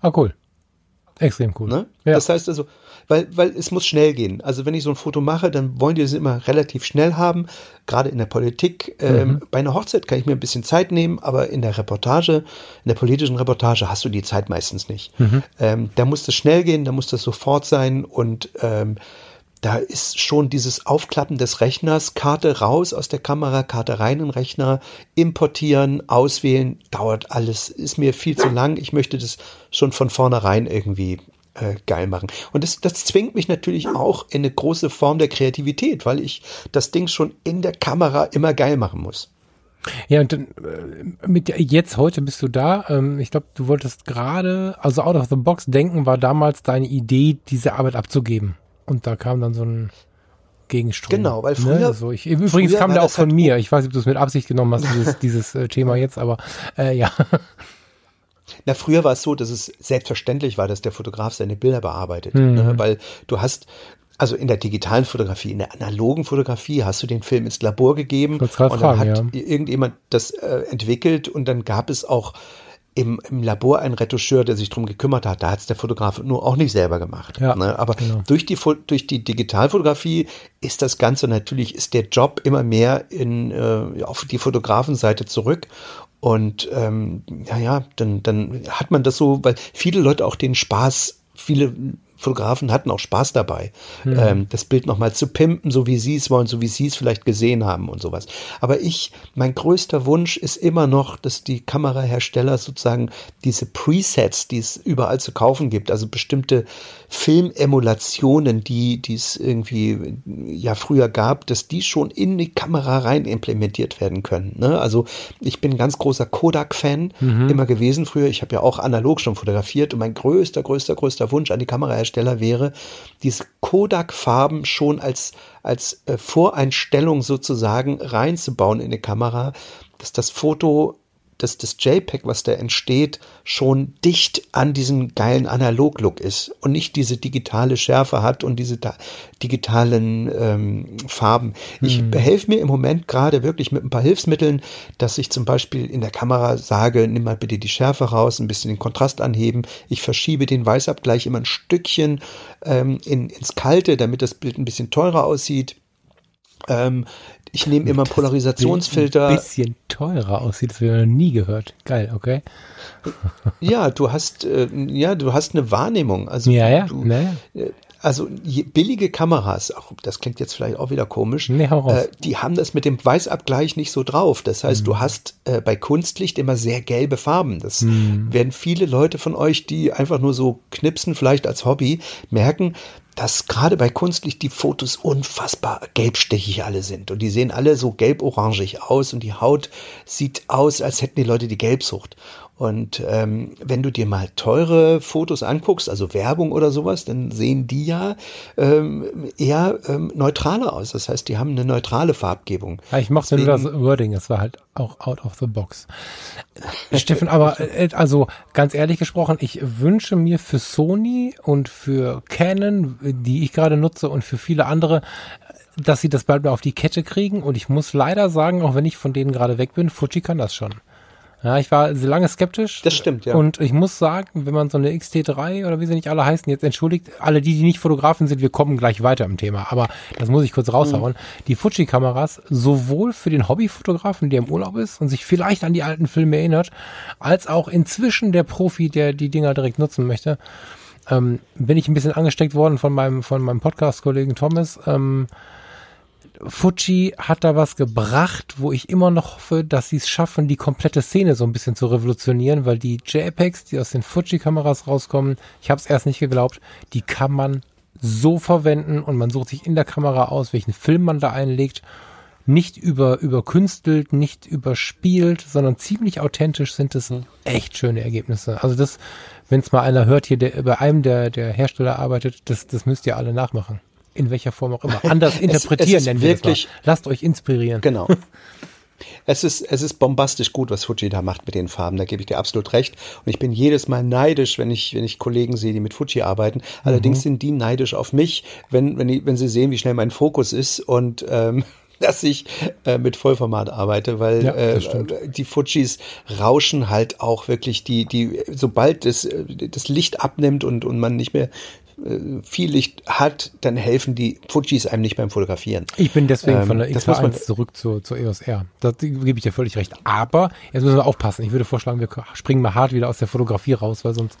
Speaker 4: Ah, cool. Extrem cool.
Speaker 2: Ne? Ja. Das heißt also, weil, weil es muss schnell gehen. Also wenn ich so ein Foto mache, dann wollen die es immer relativ schnell haben. Gerade in der Politik. Ähm, mhm. Bei einer Hochzeit kann ich mir ein bisschen Zeit nehmen, aber in der Reportage, in der politischen Reportage hast du die Zeit meistens nicht. Mhm. Ähm, da muss das schnell gehen, da muss das sofort sein und ähm, da ist schon dieses Aufklappen des Rechners, Karte raus aus der Kamera, Karte rein in den Rechner, importieren, auswählen, dauert alles, ist mir viel zu lang. Ich möchte das schon von vornherein irgendwie äh, geil machen. Und das, das zwingt mich natürlich auch in eine große Form der Kreativität, weil ich das Ding schon in der Kamera immer geil machen muss.
Speaker 4: Ja, und dann, äh, mit jetzt heute bist du da. Ähm, ich glaube, du wolltest gerade, also out of the box denken, war damals deine Idee, diese Arbeit abzugeben. Und da kam dann so ein Gegenstrom.
Speaker 2: Genau, weil ne? früher. Ne?
Speaker 4: So, ich, übrigens früher kam der auch von halt mir. Ich weiß nicht, ob du es mit Absicht genommen hast, dieses, [LAUGHS] dieses äh, Thema jetzt, aber äh, ja. [LAUGHS]
Speaker 2: Na, früher war es so, dass es selbstverständlich war, dass der Fotograf seine Bilder bearbeitet. Mhm. Ne? Weil du hast, also in der digitalen Fotografie, in der analogen Fotografie hast du den Film ins Labor gegeben und dann fragen, hat ja. irgendjemand das äh, entwickelt und dann gab es auch im, im Labor ein Retoucheur, der sich drum gekümmert hat. Da hat es der Fotograf nur auch nicht selber gemacht. Ja, ne? Aber genau. durch, die, durch die Digitalfotografie ist das Ganze natürlich, ist der Job immer mehr in, äh, auf die Fotografenseite zurück. Und ähm, ja, ja, dann, dann hat man das so, weil viele Leute auch den Spaß, viele Fotografen hatten auch Spaß dabei, mhm. ähm, das Bild nochmal zu pimpen, so wie sie es wollen, so wie sie es vielleicht gesehen haben und sowas. Aber ich, mein größter Wunsch ist immer noch, dass die Kamerahersteller sozusagen diese Presets, die es überall zu kaufen gibt, also bestimmte Filmemulationen, die, die es irgendwie ja früher gab, dass die schon in die Kamera rein implementiert werden können. Ne? Also ich bin ein ganz großer Kodak-Fan mhm. immer gewesen früher. Ich habe ja auch analog schon fotografiert und mein größter, größter, größter Wunsch an die Kamerahersteller Hersteller wäre, diese Kodak-Farben schon als, als äh, Voreinstellung sozusagen reinzubauen in eine Kamera, dass das Foto dass das JPEG, was da entsteht, schon dicht an diesen geilen Analog-Look ist und nicht diese digitale Schärfe hat und diese digitalen ähm, Farben. Ich behelfe mir im Moment gerade wirklich mit ein paar Hilfsmitteln, dass ich zum Beispiel in der Kamera sage, nimm mal bitte die Schärfe raus, ein bisschen den Kontrast anheben. Ich verschiebe den Weißabgleich immer ein Stückchen ähm, in, ins Kalte, damit das Bild ein bisschen teurer aussieht. Ähm, ich nehme immer Polarisationsfilter.
Speaker 4: Ein bisschen teurer aussieht, das wir noch nie gehört. Geil, okay.
Speaker 2: Ja, du hast, äh, ja, du hast eine Wahrnehmung. Also
Speaker 4: ja, ja.
Speaker 2: Du,
Speaker 4: naja.
Speaker 2: Äh, also billige Kameras, auch das klingt jetzt vielleicht auch wieder komisch,
Speaker 4: nee,
Speaker 2: äh, die haben das mit dem Weißabgleich nicht so drauf. Das heißt, mhm. du hast äh, bei Kunstlicht immer sehr gelbe Farben. Das mhm. werden viele Leute von euch, die einfach nur so knipsen, vielleicht als Hobby, merken, dass gerade bei Kunstlicht die Fotos unfassbar gelbstechig alle sind. Und die sehen alle so gelb-orangig aus und die Haut sieht aus, als hätten die Leute die Gelbsucht. Und ähm, wenn du dir mal teure Fotos anguckst, also Werbung oder sowas, dann sehen die ja ähm, eher ähm, neutraler aus. Das heißt, die haben eine neutrale Farbgebung.
Speaker 4: Ja, ich mochte nur das Wording, es war halt auch out of the box. Steffen, aber äh, also ganz ehrlich gesprochen, ich wünsche mir für Sony und für Canon, die ich gerade nutze und für viele andere, dass sie das bald mal auf die Kette kriegen. Und ich muss leider sagen, auch wenn ich von denen gerade weg bin, Fuji kann das schon. Ja, ich war sehr lange skeptisch.
Speaker 2: Das stimmt, ja.
Speaker 4: Und ich muss sagen, wenn man so eine XT3 oder wie sie nicht alle heißen, jetzt entschuldigt, alle die, die nicht Fotografen sind, wir kommen gleich weiter im Thema. Aber das muss ich kurz raushauen. Mhm. Die Fuji-Kameras, sowohl für den Hobbyfotografen, der im Urlaub ist und sich vielleicht an die alten Filme erinnert, als auch inzwischen der Profi, der die Dinger direkt nutzen möchte, ähm, bin ich ein bisschen angesteckt worden von meinem, von meinem Podcast-Kollegen Thomas. Ähm, Fuji hat da was gebracht, wo ich immer noch hoffe, dass sie es schaffen, die komplette Szene so ein bisschen zu revolutionieren, weil die JPEGs, die aus den Fuji-Kameras rauskommen, ich habe es erst nicht geglaubt, die kann man so verwenden und man sucht sich in der Kamera aus, welchen Film man da einlegt. Nicht über, überkünstelt, nicht überspielt, sondern ziemlich authentisch sind es echt schöne Ergebnisse. Also das, wenn es mal einer hört hier, der bei einem der, der Hersteller arbeitet, das, das müsst ihr alle nachmachen in welcher Form auch immer, anders interpretieren, [LAUGHS]
Speaker 2: es, es nennen wir wirklich,
Speaker 4: Lasst euch inspirieren.
Speaker 2: Genau. Es ist, es ist bombastisch gut, was Fuji da macht mit den Farben. Da gebe ich dir absolut recht. Und ich bin jedes Mal neidisch, wenn ich, wenn ich Kollegen sehe, die mit Fuji arbeiten. Allerdings mhm. sind die neidisch auf mich, wenn, wenn, die, wenn sie sehen, wie schnell mein Fokus ist und ähm, [LAUGHS] dass ich äh, mit Vollformat arbeite, weil ja, äh, die Fujis rauschen halt auch wirklich die, die, sobald das, das Licht abnimmt und, und man nicht mehr äh, viel Licht hat, dann helfen die Fujis einem nicht beim Fotografieren.
Speaker 4: Ich bin deswegen ähm, von der X1 zurück zur, zur EOS R. Da gebe ich dir völlig recht. Aber jetzt müssen wir aufpassen. Ich würde vorschlagen, wir springen mal hart wieder aus der Fotografie raus, weil sonst.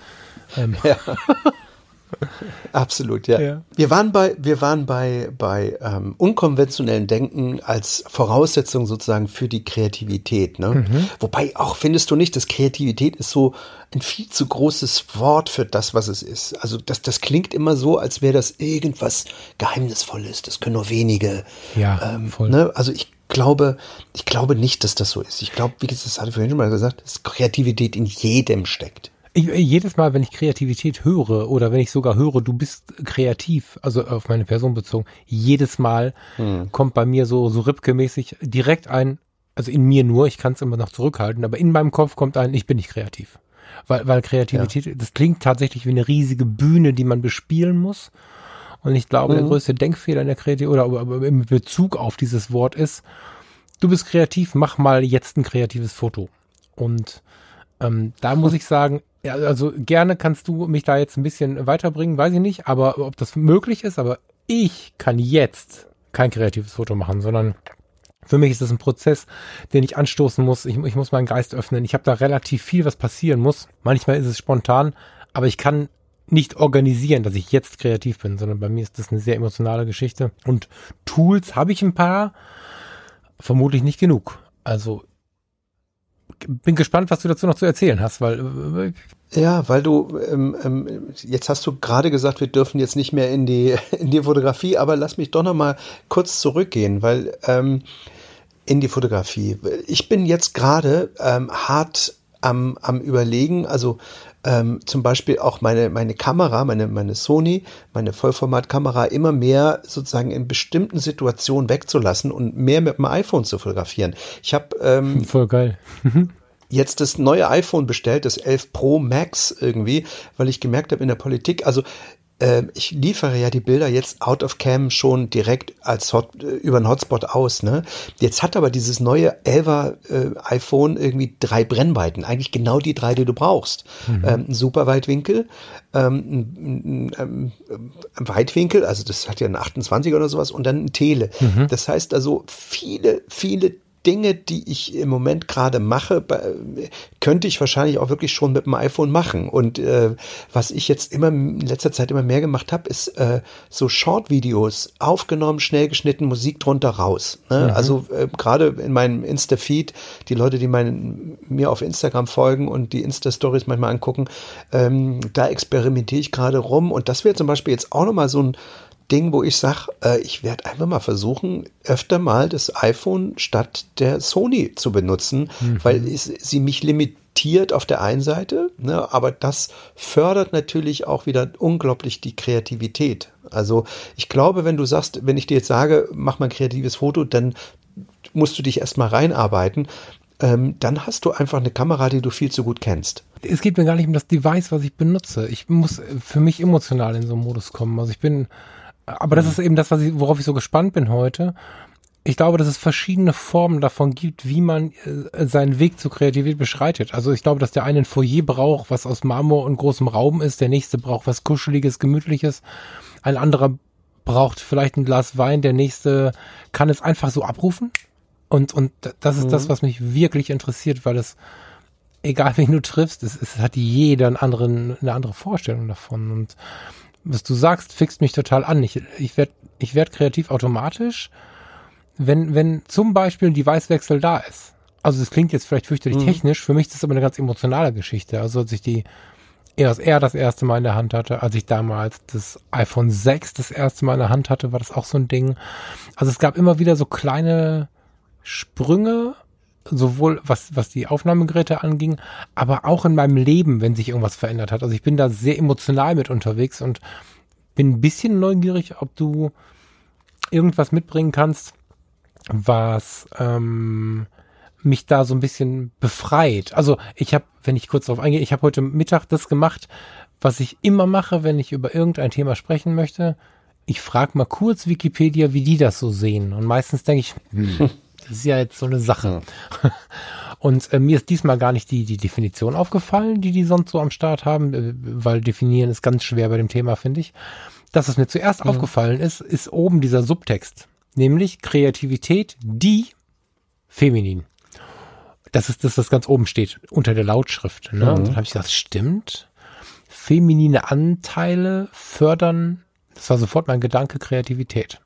Speaker 4: Ähm ja. [LAUGHS] [LAUGHS]
Speaker 2: Absolut, ja. ja. Wir waren bei, wir waren bei, bei ähm, unkonventionellen Denken als Voraussetzung sozusagen für die Kreativität. Ne? Mhm. Wobei auch findest du nicht, dass Kreativität ist so ein viel zu großes Wort für das, was es ist. Also das, das klingt immer so, als wäre das irgendwas Geheimnisvolles. Das können nur wenige.
Speaker 4: Ja, ähm, voll.
Speaker 2: Ne? Also ich glaube, ich glaube nicht, dass das so ist. Ich glaube, wie gesagt, das hatte ich vorhin schon mal gesagt, dass Kreativität in jedem steckt.
Speaker 4: Ich, jedes Mal, wenn ich Kreativität höre oder wenn ich sogar höre, du bist kreativ, also auf meine Person bezogen, jedes Mal hm. kommt bei mir so, so Ripke-mäßig direkt ein, also in mir nur, ich kann es immer noch zurückhalten, aber in meinem Kopf kommt ein, ich bin nicht kreativ. Weil, weil Kreativität, ja. das klingt tatsächlich wie eine riesige Bühne, die man bespielen muss. Und ich glaube, mhm. der größte Denkfehler in der Kreativität oder, im Bezug auf dieses Wort ist, du bist kreativ, mach mal jetzt ein kreatives Foto. Und ähm, da muss [LAUGHS] ich sagen, ja, also gerne kannst du mich da jetzt ein bisschen weiterbringen, weiß ich nicht, aber ob das möglich ist, aber ich kann jetzt kein kreatives Foto machen, sondern für mich ist das ein Prozess, den ich anstoßen muss. Ich, ich muss meinen Geist öffnen. Ich habe da relativ viel, was passieren muss. Manchmal ist es spontan, aber ich kann nicht organisieren, dass ich jetzt kreativ bin, sondern bei mir ist das eine sehr emotionale Geschichte. Und Tools habe ich ein paar, vermutlich nicht genug. Also bin gespannt, was du dazu noch zu erzählen hast, weil
Speaker 2: äh, ja, weil du ähm, ähm, jetzt hast du gerade gesagt, wir dürfen jetzt nicht mehr in die [LAUGHS] in die Fotografie, aber lass mich doch noch mal kurz zurückgehen, weil ähm, in die Fotografie. Ich bin jetzt gerade ähm, hart am, am überlegen, also ähm, zum Beispiel auch meine, meine Kamera, meine, meine Sony, meine Vollformatkamera immer mehr sozusagen in bestimmten Situationen wegzulassen und mehr mit dem iPhone zu fotografieren. Ich habe ähm, [LAUGHS]
Speaker 4: voll geil.
Speaker 2: jetzt das neue iPhone bestellt, das 11 Pro Max irgendwie, weil ich gemerkt habe in der Politik, also ich liefere ja die Bilder jetzt out of cam schon direkt als Hot, äh, über einen Hotspot aus. Ne? Jetzt hat aber dieses neue 11er äh, iPhone irgendwie drei Brennweiten, eigentlich genau die drei, die du brauchst. Mhm. Ähm, super Weitwinkel, ähm, ein, ein, ein Weitwinkel, also das hat ja ein 28 oder sowas und dann ein Tele. Mhm. Das heißt also viele, viele Dinge, die ich im Moment gerade mache, könnte ich wahrscheinlich auch wirklich schon mit dem iPhone machen. Und äh, was ich jetzt immer in letzter Zeit immer mehr gemacht habe, ist äh, so Short-Videos aufgenommen, schnell geschnitten, Musik drunter raus. Ne? Mhm. Also äh, gerade in meinem Insta-Feed, die Leute, die mein, mir auf Instagram folgen und die Insta-Stories manchmal angucken, ähm, da experimentiere ich gerade rum. Und das wäre zum Beispiel jetzt auch nochmal so ein Ding, wo ich sage, äh, ich werde einfach mal versuchen, öfter mal das iPhone statt der Sony zu benutzen, mhm. weil es, sie mich limitiert auf der einen Seite, ne, aber das fördert natürlich auch wieder unglaublich die Kreativität. Also ich glaube, wenn du sagst, wenn ich dir jetzt sage, mach mal ein kreatives Foto, dann musst du dich erstmal reinarbeiten. Ähm, dann hast du einfach eine Kamera, die du viel zu gut kennst.
Speaker 4: Es geht mir gar nicht um das Device, was ich benutze. Ich muss für mich emotional in so einen Modus kommen. Also ich bin aber das ist eben das, was ich, worauf ich so gespannt bin heute. Ich glaube, dass es verschiedene Formen davon gibt, wie man äh, seinen Weg zur Kreativität beschreitet. Also ich glaube, dass der eine ein Foyer braucht, was aus Marmor und großem Raum ist, der nächste braucht was Kuscheliges, Gemütliches, ein anderer braucht vielleicht ein Glas Wein, der nächste kann es einfach so abrufen. Und, und das ist mhm. das, was mich wirklich interessiert, weil es, egal [LAUGHS] wen du triffst, es, es hat jeder einen anderen, eine andere Vorstellung davon. Und was du sagst, fixt mich total an. Ich, ich werde ich werd kreativ automatisch, wenn, wenn zum Beispiel ein Device-Wechsel da ist. Also das klingt jetzt vielleicht fürchterlich mhm. technisch, für mich ist das aber eine ganz emotionale Geschichte. Also als ich die EOS R das erste Mal in der Hand hatte, als ich damals das iPhone 6 das erste Mal in der Hand hatte, war das auch so ein Ding. Also es gab immer wieder so kleine Sprünge sowohl was, was die Aufnahmegeräte anging, aber auch in meinem Leben, wenn sich irgendwas verändert hat. Also ich bin da sehr emotional mit unterwegs und bin ein bisschen neugierig, ob du irgendwas mitbringen kannst, was ähm, mich da so ein bisschen befreit. Also ich habe, wenn ich kurz darauf eingehe, ich habe heute Mittag das gemacht, was ich immer mache, wenn ich über irgendein Thema sprechen möchte. Ich frage mal kurz Wikipedia, wie die das so sehen. Und meistens denke ich, hm, [LAUGHS] Das ist ja jetzt so eine Sache. [LAUGHS] Und äh, mir ist diesmal gar nicht die, die Definition aufgefallen, die die sonst so am Start haben, äh, weil definieren ist ganz schwer bei dem Thema, finde ich. Das, was mir zuerst mhm. aufgefallen ist, ist oben dieser Subtext, nämlich Kreativität, die feminin. Das ist das, was ganz oben steht, unter der Lautschrift. Ne? Mhm. Und dann habe ich gesagt, stimmt. Feminine Anteile fördern, das war sofort mein Gedanke, Kreativität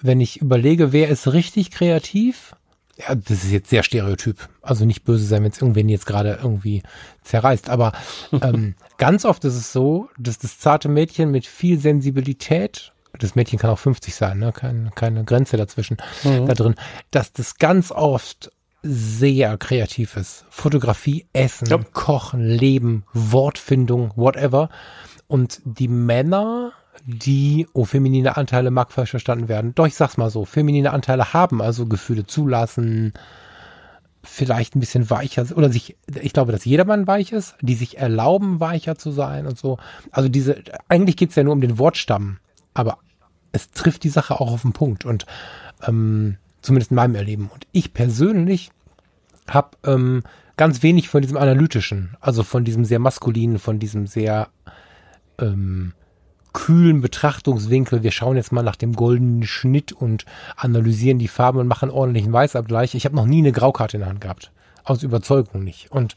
Speaker 4: wenn ich überlege, wer ist richtig kreativ, ja, das ist jetzt sehr stereotyp. Also nicht böse sein, wenn es irgendwen jetzt gerade irgendwie zerreißt. Aber [LAUGHS] ähm, ganz oft ist es so, dass das zarte Mädchen mit viel Sensibilität, das Mädchen kann auch 50 sein, ne? keine, keine Grenze dazwischen, mhm. da drin, dass das ganz oft sehr kreativ ist. Fotografie, Essen, ja. Kochen, Leben, Wortfindung, whatever. Und die Männer die, oh, feminine Anteile mag falsch verstanden werden. Doch, ich sag's mal so, feminine Anteile haben also Gefühle zulassen, vielleicht ein bisschen weicher oder sich, ich glaube, dass jedermann weich ist, die sich erlauben, weicher zu sein und so. Also diese, eigentlich geht's ja nur um den Wortstamm, aber es trifft die Sache auch auf den Punkt und ähm, zumindest in meinem Erleben. Und ich persönlich habe ähm, ganz wenig von diesem analytischen, also von diesem sehr maskulinen, von diesem sehr ähm, kühlen Betrachtungswinkel, wir schauen jetzt mal nach dem goldenen Schnitt und analysieren die Farben und machen ordentlichen Weißabgleich. Ich habe noch nie eine Graukarte in der Hand gehabt. Aus Überzeugung nicht. Und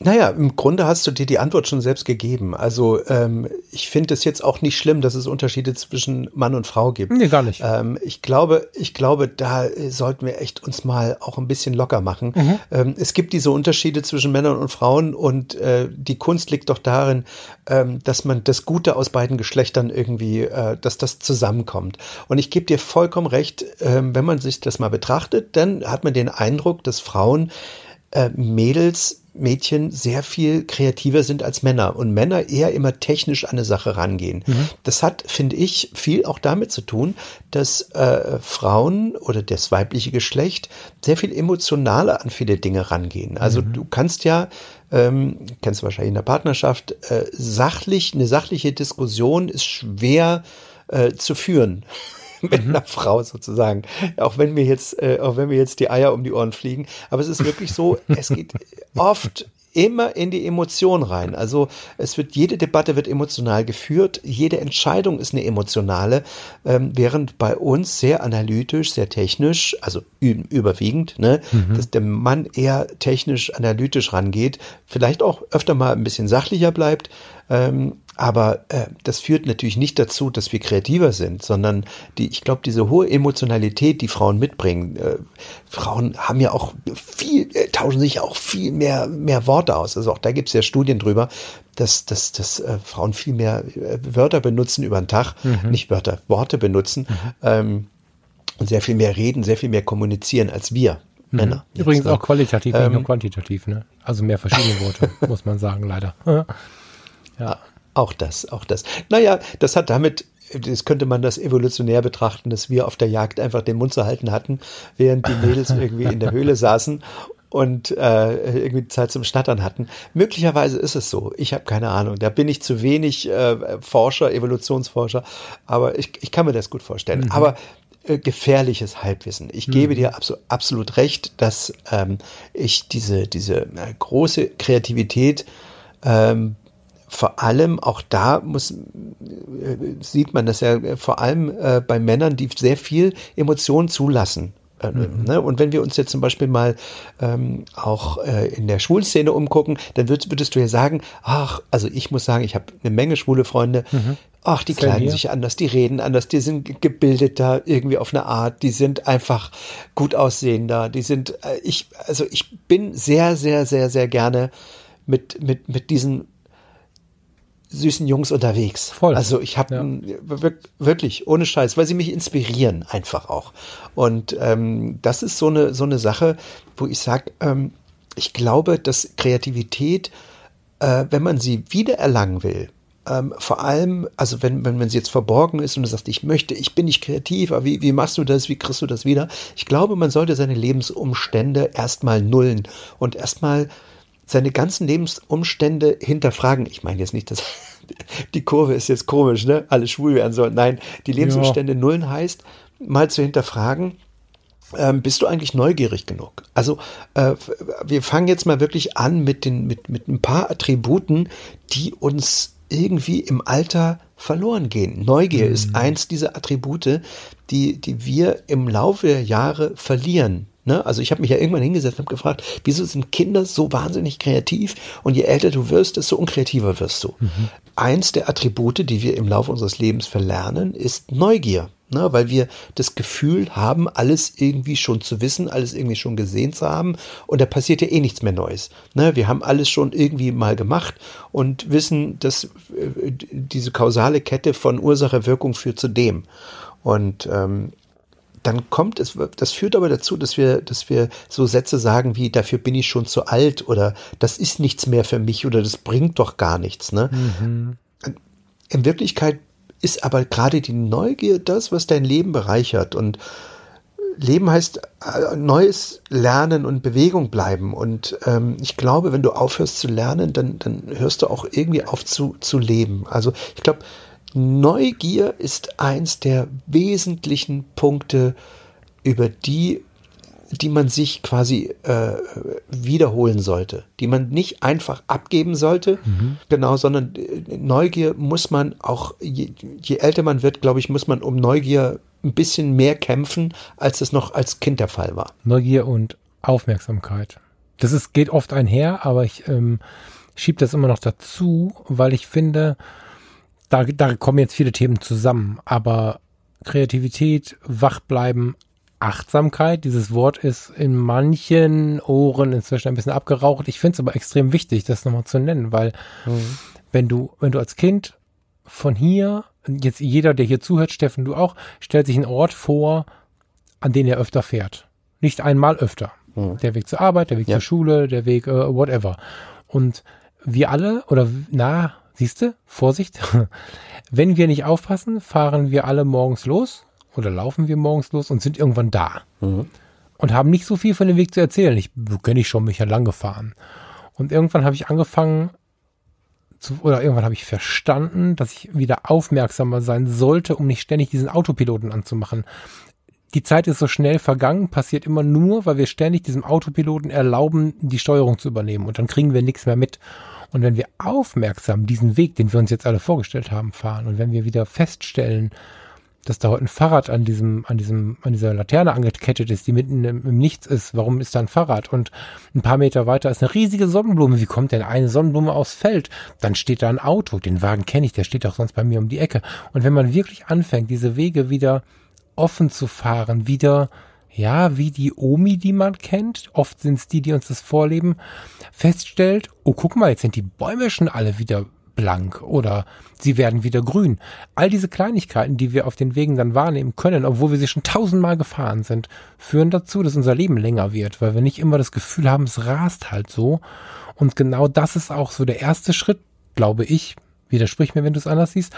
Speaker 2: naja, im Grunde hast du dir die Antwort schon selbst gegeben. Also ähm, ich finde es jetzt auch nicht schlimm, dass es Unterschiede zwischen Mann und Frau gibt.
Speaker 4: Nee, gar nicht.
Speaker 2: Ähm, ich glaube, ich glaube, da sollten wir echt uns mal auch ein bisschen locker machen. Mhm. Ähm, es gibt diese Unterschiede zwischen Männern und Frauen und äh, die Kunst liegt doch darin, ähm, dass man das Gute aus beiden Geschlechtern irgendwie, äh, dass das zusammenkommt. Und ich gebe dir vollkommen recht, äh, wenn man sich das mal betrachtet, dann hat man den Eindruck, dass Frauen äh, Mädels Mädchen sehr viel kreativer sind als Männer und Männer eher immer technisch an eine Sache rangehen. Mhm. Das hat, finde ich, viel auch damit zu tun, dass äh, Frauen oder das weibliche Geschlecht sehr viel emotionaler an viele Dinge rangehen. Also mhm. du kannst ja ähm, kennst du wahrscheinlich in der Partnerschaft, äh, sachlich, eine sachliche Diskussion ist schwer äh, zu führen. Mit mhm. einer Frau sozusagen. Auch wenn mir jetzt, äh, auch wenn mir jetzt die Eier um die Ohren fliegen. Aber es ist wirklich so, es geht oft immer in die Emotion rein. Also es wird jede Debatte wird emotional geführt, jede Entscheidung ist eine emotionale, ähm, während bei uns sehr analytisch, sehr technisch, also überwiegend, ne, mhm. dass der Mann eher technisch analytisch rangeht, vielleicht auch öfter mal ein bisschen sachlicher bleibt. Ähm, aber äh, das führt natürlich nicht dazu, dass wir kreativer sind, sondern die, ich glaube, diese hohe Emotionalität, die Frauen mitbringen, äh, Frauen haben ja auch viel, äh, tauschen sich auch viel mehr, mehr Worte aus. Also auch da gibt es ja Studien drüber, dass, dass, dass äh, Frauen viel mehr äh, Wörter benutzen über den Tag, mhm. nicht Wörter, Worte benutzen mhm. ähm, und sehr viel mehr reden, sehr viel mehr kommunizieren als wir. Mhm. Männer.
Speaker 4: Übrigens jetzt, auch qualitativ, ähm, nicht nur quantitativ, ne? Also mehr verschiedene Worte, [LAUGHS] muss man sagen, leider. [LAUGHS]
Speaker 2: ja. Auch das, auch das. Naja, das hat damit, das könnte man das evolutionär betrachten, dass wir auf der Jagd einfach den Mund zu halten hatten, während die Mädels [LAUGHS] irgendwie in der Höhle saßen und äh, irgendwie Zeit zum Schnattern hatten. Möglicherweise ist es so. Ich habe keine Ahnung. Da bin ich zu wenig äh, Forscher, Evolutionsforscher, aber ich, ich kann mir das gut vorstellen. Mhm. Aber äh, gefährliches Halbwissen. Ich mhm. gebe dir absolut, absolut recht, dass ähm, ich diese, diese äh, große Kreativität ähm, vor allem auch da muss, äh, sieht man das ja äh, vor allem äh, bei Männern, die sehr viel Emotionen zulassen. Äh, mhm. Ne? Und wenn wir uns jetzt zum Beispiel mal ähm, auch äh, in der Schwulszene umgucken, dann würd, würdest du ja sagen, ach, also ich muss sagen, ich habe eine Menge schwule Freunde, mhm. ach, die kleiden hier. sich anders, die reden anders, die sind gebildeter irgendwie auf eine Art, die sind einfach gut aussehender, die sind, äh, ich, also ich bin sehr, sehr, sehr, sehr gerne mit, mit, mit diesen süßen Jungs unterwegs. Voll. Also ich habe ja. wirklich ohne Scheiß, weil sie mich inspirieren einfach auch. Und ähm, das ist so eine so eine Sache, wo ich sage, ähm, ich glaube, dass Kreativität, äh, wenn man sie wiedererlangen will, ähm, vor allem, also wenn, wenn man sie jetzt verborgen ist und du sagst, ich möchte, ich bin nicht kreativ, aber wie, wie machst du das, wie kriegst du das wieder? Ich glaube, man sollte seine Lebensumstände erstmal nullen und erstmal seine ganzen Lebensumstände hinterfragen. Ich meine jetzt nicht, dass [LAUGHS] die Kurve ist jetzt komisch, ne? Alle schwul werden sollen. Nein, die Lebensumstände ja. nullen heißt, mal zu hinterfragen, ähm, bist du eigentlich neugierig genug? Also äh, wir fangen jetzt mal wirklich an mit, den, mit, mit ein paar Attributen, die uns irgendwie im Alter verloren gehen. Neugier mhm. ist eins dieser Attribute, die, die wir im Laufe der Jahre verlieren. Ne? Also ich habe mich ja irgendwann hingesetzt und habe gefragt, wieso sind Kinder so wahnsinnig kreativ und je älter du wirst, desto unkreativer wirst du. Mhm. Eins der Attribute, die wir im Laufe unseres Lebens verlernen, ist Neugier. Ne, weil wir das Gefühl haben, alles irgendwie schon zu wissen, alles irgendwie schon gesehen zu haben und da passiert ja eh nichts mehr Neues. Ne, wir haben alles schon irgendwie mal gemacht und wissen, dass äh, diese kausale Kette von Ursache-Wirkung führt zu dem. Und ähm, dann kommt es, das führt aber dazu, dass wir, dass wir so Sätze sagen wie, dafür bin ich schon zu alt oder das ist nichts mehr für mich oder das bringt doch gar nichts. Ne? Mhm. In Wirklichkeit ist aber gerade die Neugier das, was dein Leben bereichert und Leben heißt äh, neues Lernen und Bewegung bleiben. Und ähm, ich glaube, wenn du aufhörst zu lernen, dann, dann hörst du auch irgendwie auf zu, zu leben. Also ich glaube, Neugier ist eins der wesentlichen Punkte, über die, die man sich quasi äh, wiederholen sollte, die man nicht einfach abgeben sollte, mhm. genau, sondern äh, Neugier muss man auch, je, je älter man wird, glaube ich, muss man um Neugier ein bisschen mehr kämpfen, als es noch als Kind der Fall war.
Speaker 4: Neugier und Aufmerksamkeit. Das ist, geht oft einher, aber ich ähm, schiebe das immer noch dazu, weil ich finde, da, da kommen jetzt viele Themen zusammen, aber Kreativität, Wachbleiben, Achtsamkeit, dieses Wort ist in manchen Ohren inzwischen ein bisschen abgeraucht. Ich finde es aber extrem wichtig, das nochmal zu nennen, weil mhm. wenn du, wenn du als Kind von hier, jetzt jeder, der hier zuhört, Steffen, du auch, stellt sich einen Ort vor, an den er öfter fährt. Nicht einmal öfter. Mhm. Der Weg zur Arbeit, der Weg ja. zur Schule, der Weg äh, whatever. Und wir alle, oder na, Siehst du? Vorsicht. [LAUGHS] Wenn wir nicht aufpassen, fahren wir alle morgens los oder laufen wir morgens los und sind irgendwann da. Mhm. Und haben nicht so viel von dem Weg zu erzählen. Ich kenne ich schon, mich ja lang gefahren. Und irgendwann habe ich angefangen, zu, oder irgendwann habe ich verstanden, dass ich wieder aufmerksamer sein sollte, um nicht ständig diesen Autopiloten anzumachen. die Zeit ist so schnell vergangen, passiert immer nur, weil wir ständig diesem Autopiloten erlauben, die Steuerung zu übernehmen und dann kriegen wir nichts mehr mit. Und wenn wir aufmerksam diesen Weg, den wir uns jetzt alle vorgestellt haben, fahren und wenn wir wieder feststellen, dass da heute ein Fahrrad an diesem, an diesem, an dieser Laterne angekettet ist, die mitten im, im, Nichts ist. Warum ist da ein Fahrrad? Und ein paar Meter weiter ist eine riesige Sonnenblume. Wie kommt denn eine Sonnenblume aufs Feld? Dann steht da ein Auto. Den Wagen kenne ich, der steht auch sonst bei mir um die Ecke. Und wenn man wirklich anfängt, diese Wege wieder offen zu fahren, wieder, ja, wie die Omi, die man kennt, oft sind es die, die uns das vorleben, feststellt, oh, guck mal, jetzt sind die Bäume schon alle wieder blank oder sie werden wieder grün. All diese Kleinigkeiten, die wir auf den Wegen dann wahrnehmen können, obwohl wir sie schon tausendmal gefahren sind, führen dazu, dass unser Leben länger wird, weil wir nicht immer das Gefühl haben, es rast halt so. Und genau das ist auch so der erste Schritt, glaube ich, widersprich mir, wenn du es anders siehst,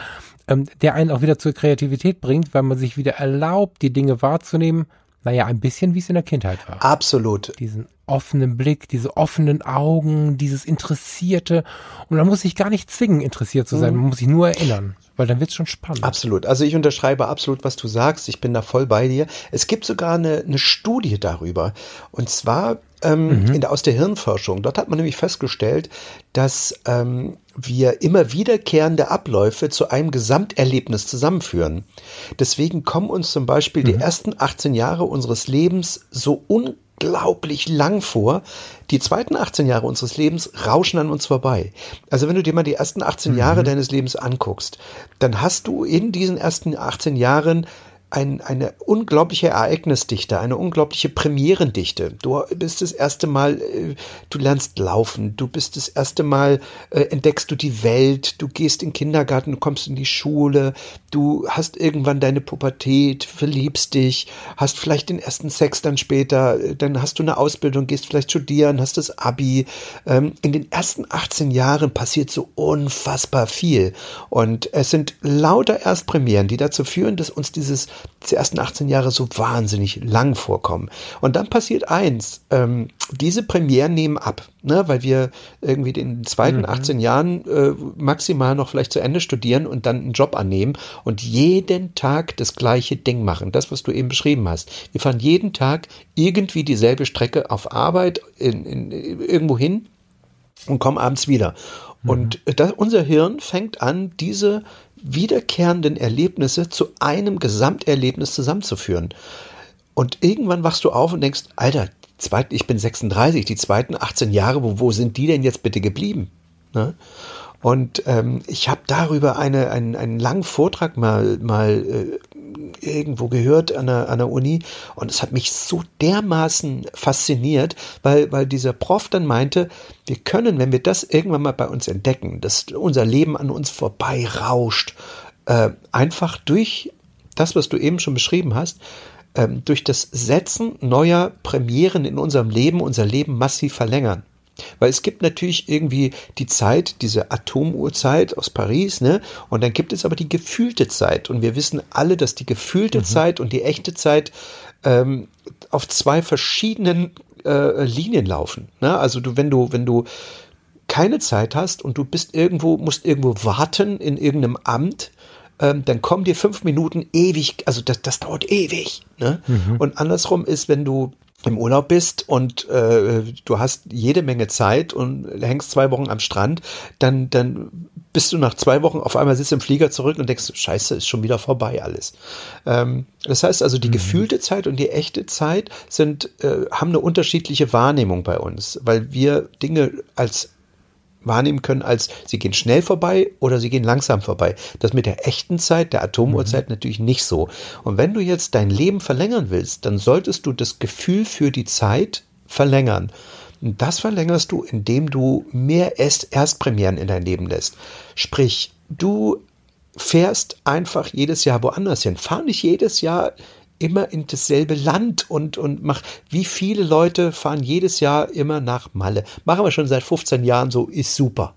Speaker 4: ähm, der einen auch wieder zur Kreativität bringt, weil man sich wieder erlaubt, die Dinge wahrzunehmen, naja, ein bisschen wie es in der Kindheit war.
Speaker 2: Absolut.
Speaker 4: Diesen offenen Blick, diese offenen Augen, dieses Interessierte. Und man muss sich gar nicht zwingen, interessiert zu sein. Mhm. Man muss sich nur erinnern, weil dann wird es schon spannend.
Speaker 2: Absolut. Also ich unterschreibe absolut, was du sagst. Ich bin da voll bei dir. Es gibt sogar eine, eine Studie darüber. Und zwar ähm, mhm. in der, aus der Hirnforschung. Dort hat man nämlich festgestellt, dass ähm, wir immer wiederkehrende Abläufe zu einem Gesamterlebnis zusammenführen. Deswegen kommen uns zum Beispiel mhm. die ersten 18 Jahre unseres Lebens so unglaublich unglaublich lang vor. Die zweiten 18 Jahre unseres Lebens rauschen an uns vorbei. Also wenn du dir mal die ersten 18 mhm. Jahre deines Lebens anguckst, dann hast du in diesen ersten 18 Jahren ein, eine unglaubliche Ereignisdichte, eine unglaubliche Premierendichte. Du bist das erste Mal, äh, du lernst laufen, du bist das erste Mal, äh, entdeckst du die Welt, du gehst in den Kindergarten, du kommst in die Schule, du hast irgendwann deine Pubertät, verliebst dich, hast vielleicht den ersten Sex dann später, äh, dann hast du eine Ausbildung, gehst vielleicht studieren, hast das Abi. Ähm, in den ersten 18 Jahren passiert so unfassbar viel. Und es sind lauter Erstpremieren, die dazu führen, dass uns dieses die ersten 18 Jahre so wahnsinnig lang vorkommen. Und dann passiert eins, ähm, diese Premieren nehmen ab, ne, weil wir irgendwie den zweiten mhm. 18 Jahren äh, maximal noch vielleicht zu Ende studieren und dann einen Job annehmen und jeden Tag das gleiche Ding machen. Das, was du eben beschrieben hast. Wir fahren jeden Tag irgendwie dieselbe Strecke auf Arbeit in, in, irgendwo hin und kommen abends wieder. Mhm. Und das, unser Hirn fängt an, diese wiederkehrenden Erlebnisse zu einem Gesamterlebnis zusammenzuführen. Und irgendwann wachst du auf und denkst, Alter, zweiten, ich bin 36, die zweiten 18 Jahre, wo, wo sind die denn jetzt bitte geblieben? Ne? Und ähm, ich habe darüber eine, einen, einen langen Vortrag mal, mal äh, irgendwo gehört an der, an der Uni und es hat mich so dermaßen fasziniert, weil, weil dieser Prof dann meinte, wir können, wenn wir das irgendwann mal bei uns entdecken, dass unser Leben an uns vorbei rauscht, äh, einfach durch das, was du eben schon beschrieben hast, äh, durch das Setzen neuer Premieren in unserem Leben unser Leben massiv verlängern. Weil es gibt natürlich irgendwie die Zeit, diese Atomuhrzeit aus Paris, ne? Und dann gibt es aber die gefühlte Zeit. Und wir wissen alle, dass die gefühlte mhm. Zeit und die echte Zeit ähm, auf zwei verschiedenen äh, Linien laufen. Ne? Also du, wenn du, wenn du keine Zeit hast und du bist irgendwo, musst irgendwo warten in irgendeinem Amt, ähm, dann kommen dir fünf Minuten ewig, also das, das dauert ewig. Ne? Mhm. Und andersrum ist, wenn du im Urlaub bist und äh, du hast jede Menge Zeit und hängst zwei Wochen am Strand, dann, dann bist du nach zwei Wochen auf einmal sitzt im Flieger zurück und denkst, scheiße, ist schon wieder vorbei alles. Ähm, das heißt also, die mhm. gefühlte Zeit und die echte Zeit sind, äh, haben eine unterschiedliche Wahrnehmung bei uns, weil wir Dinge als wahrnehmen können, als sie gehen schnell vorbei oder sie gehen langsam vorbei. Das mit der echten Zeit, der Atomuhrzeit mhm. natürlich nicht so. Und wenn du jetzt dein Leben verlängern willst, dann solltest du das Gefühl für die Zeit verlängern. Und das verlängerst du, indem du mehr Erst Erstpremieren in dein Leben lässt. Sprich, du fährst einfach jedes Jahr woanders hin. Fahr nicht jedes Jahr immer in dasselbe Land und, und mach, wie viele Leute fahren jedes Jahr immer nach Malle? Machen wir schon seit 15 Jahren so, ist super.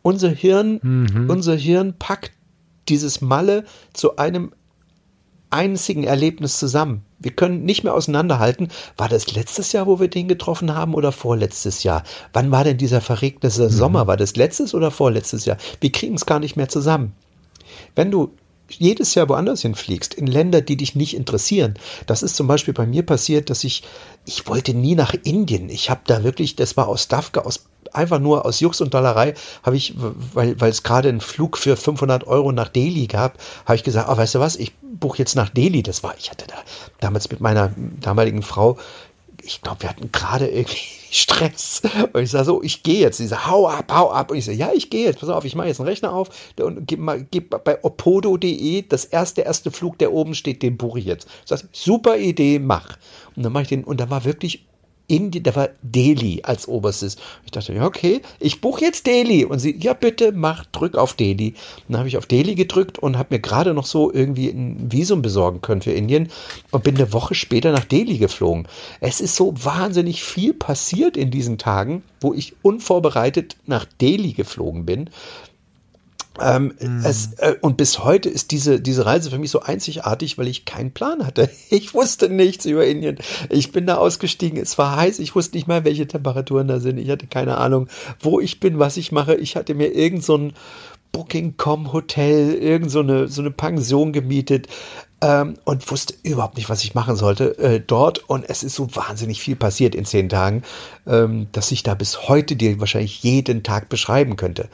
Speaker 2: Unser Hirn, mhm. unser Hirn packt dieses Malle zu einem einzigen Erlebnis zusammen. Wir können nicht mehr auseinanderhalten, war das letztes Jahr, wo wir den getroffen haben oder vorletztes Jahr? Wann war denn dieser verregnete mhm. Sommer? War das letztes oder vorletztes Jahr? Wir kriegen es gar nicht mehr zusammen. Wenn du jedes Jahr woanders hinfliegst, in Länder, die dich nicht interessieren. Das ist zum Beispiel bei mir passiert, dass ich, ich wollte nie nach Indien. Ich habe da wirklich, das war aus Dafka, aus einfach nur aus Jux und Dollerei habe ich, weil, weil es gerade einen Flug für 500 Euro nach Delhi gab, habe ich gesagt, oh, weißt du was, ich buche jetzt nach Delhi. Das war, ich hatte da damals mit meiner damaligen Frau, ich glaube, wir hatten gerade irgendwie Stress. Und ich sage so, ich gehe jetzt. Sie sagt, hau ab, hau ab. Und ich sage, ja, ich gehe jetzt. Pass auf, ich mache jetzt einen Rechner auf und mal, gib bei opodo.de das erste, erste Flug, der oben steht, den buche ich jetzt. Ich sage, super Idee, mach. Und dann mache ich den, und da war wirklich Indien, da war Delhi als oberstes. Ich dachte, ja, okay, ich buche jetzt Delhi. Und sie, ja, bitte, mach, drück auf Delhi. dann habe ich auf Delhi gedrückt und habe mir gerade noch so irgendwie ein Visum besorgen können für Indien und bin eine Woche später nach Delhi geflogen. Es ist so wahnsinnig viel passiert in diesen Tagen, wo ich unvorbereitet nach Delhi geflogen bin. Ähm, mm. es, äh, und bis heute ist diese, diese Reise für mich so einzigartig, weil ich keinen Plan hatte. [LAUGHS] Ich wusste nichts über Indien. Ich bin da ausgestiegen. Es war heiß. Ich wusste nicht mal, welche Temperaturen da sind. Ich hatte keine Ahnung, wo ich bin, was ich mache. Ich hatte mir irgend so ein Booking.com Hotel, irgend so eine, so eine Pension gemietet. Ähm, und wusste überhaupt nicht, was ich machen sollte äh, dort. Und es ist so wahnsinnig viel passiert in zehn Tagen, ähm, dass ich da bis heute dir wahrscheinlich jeden Tag beschreiben könnte.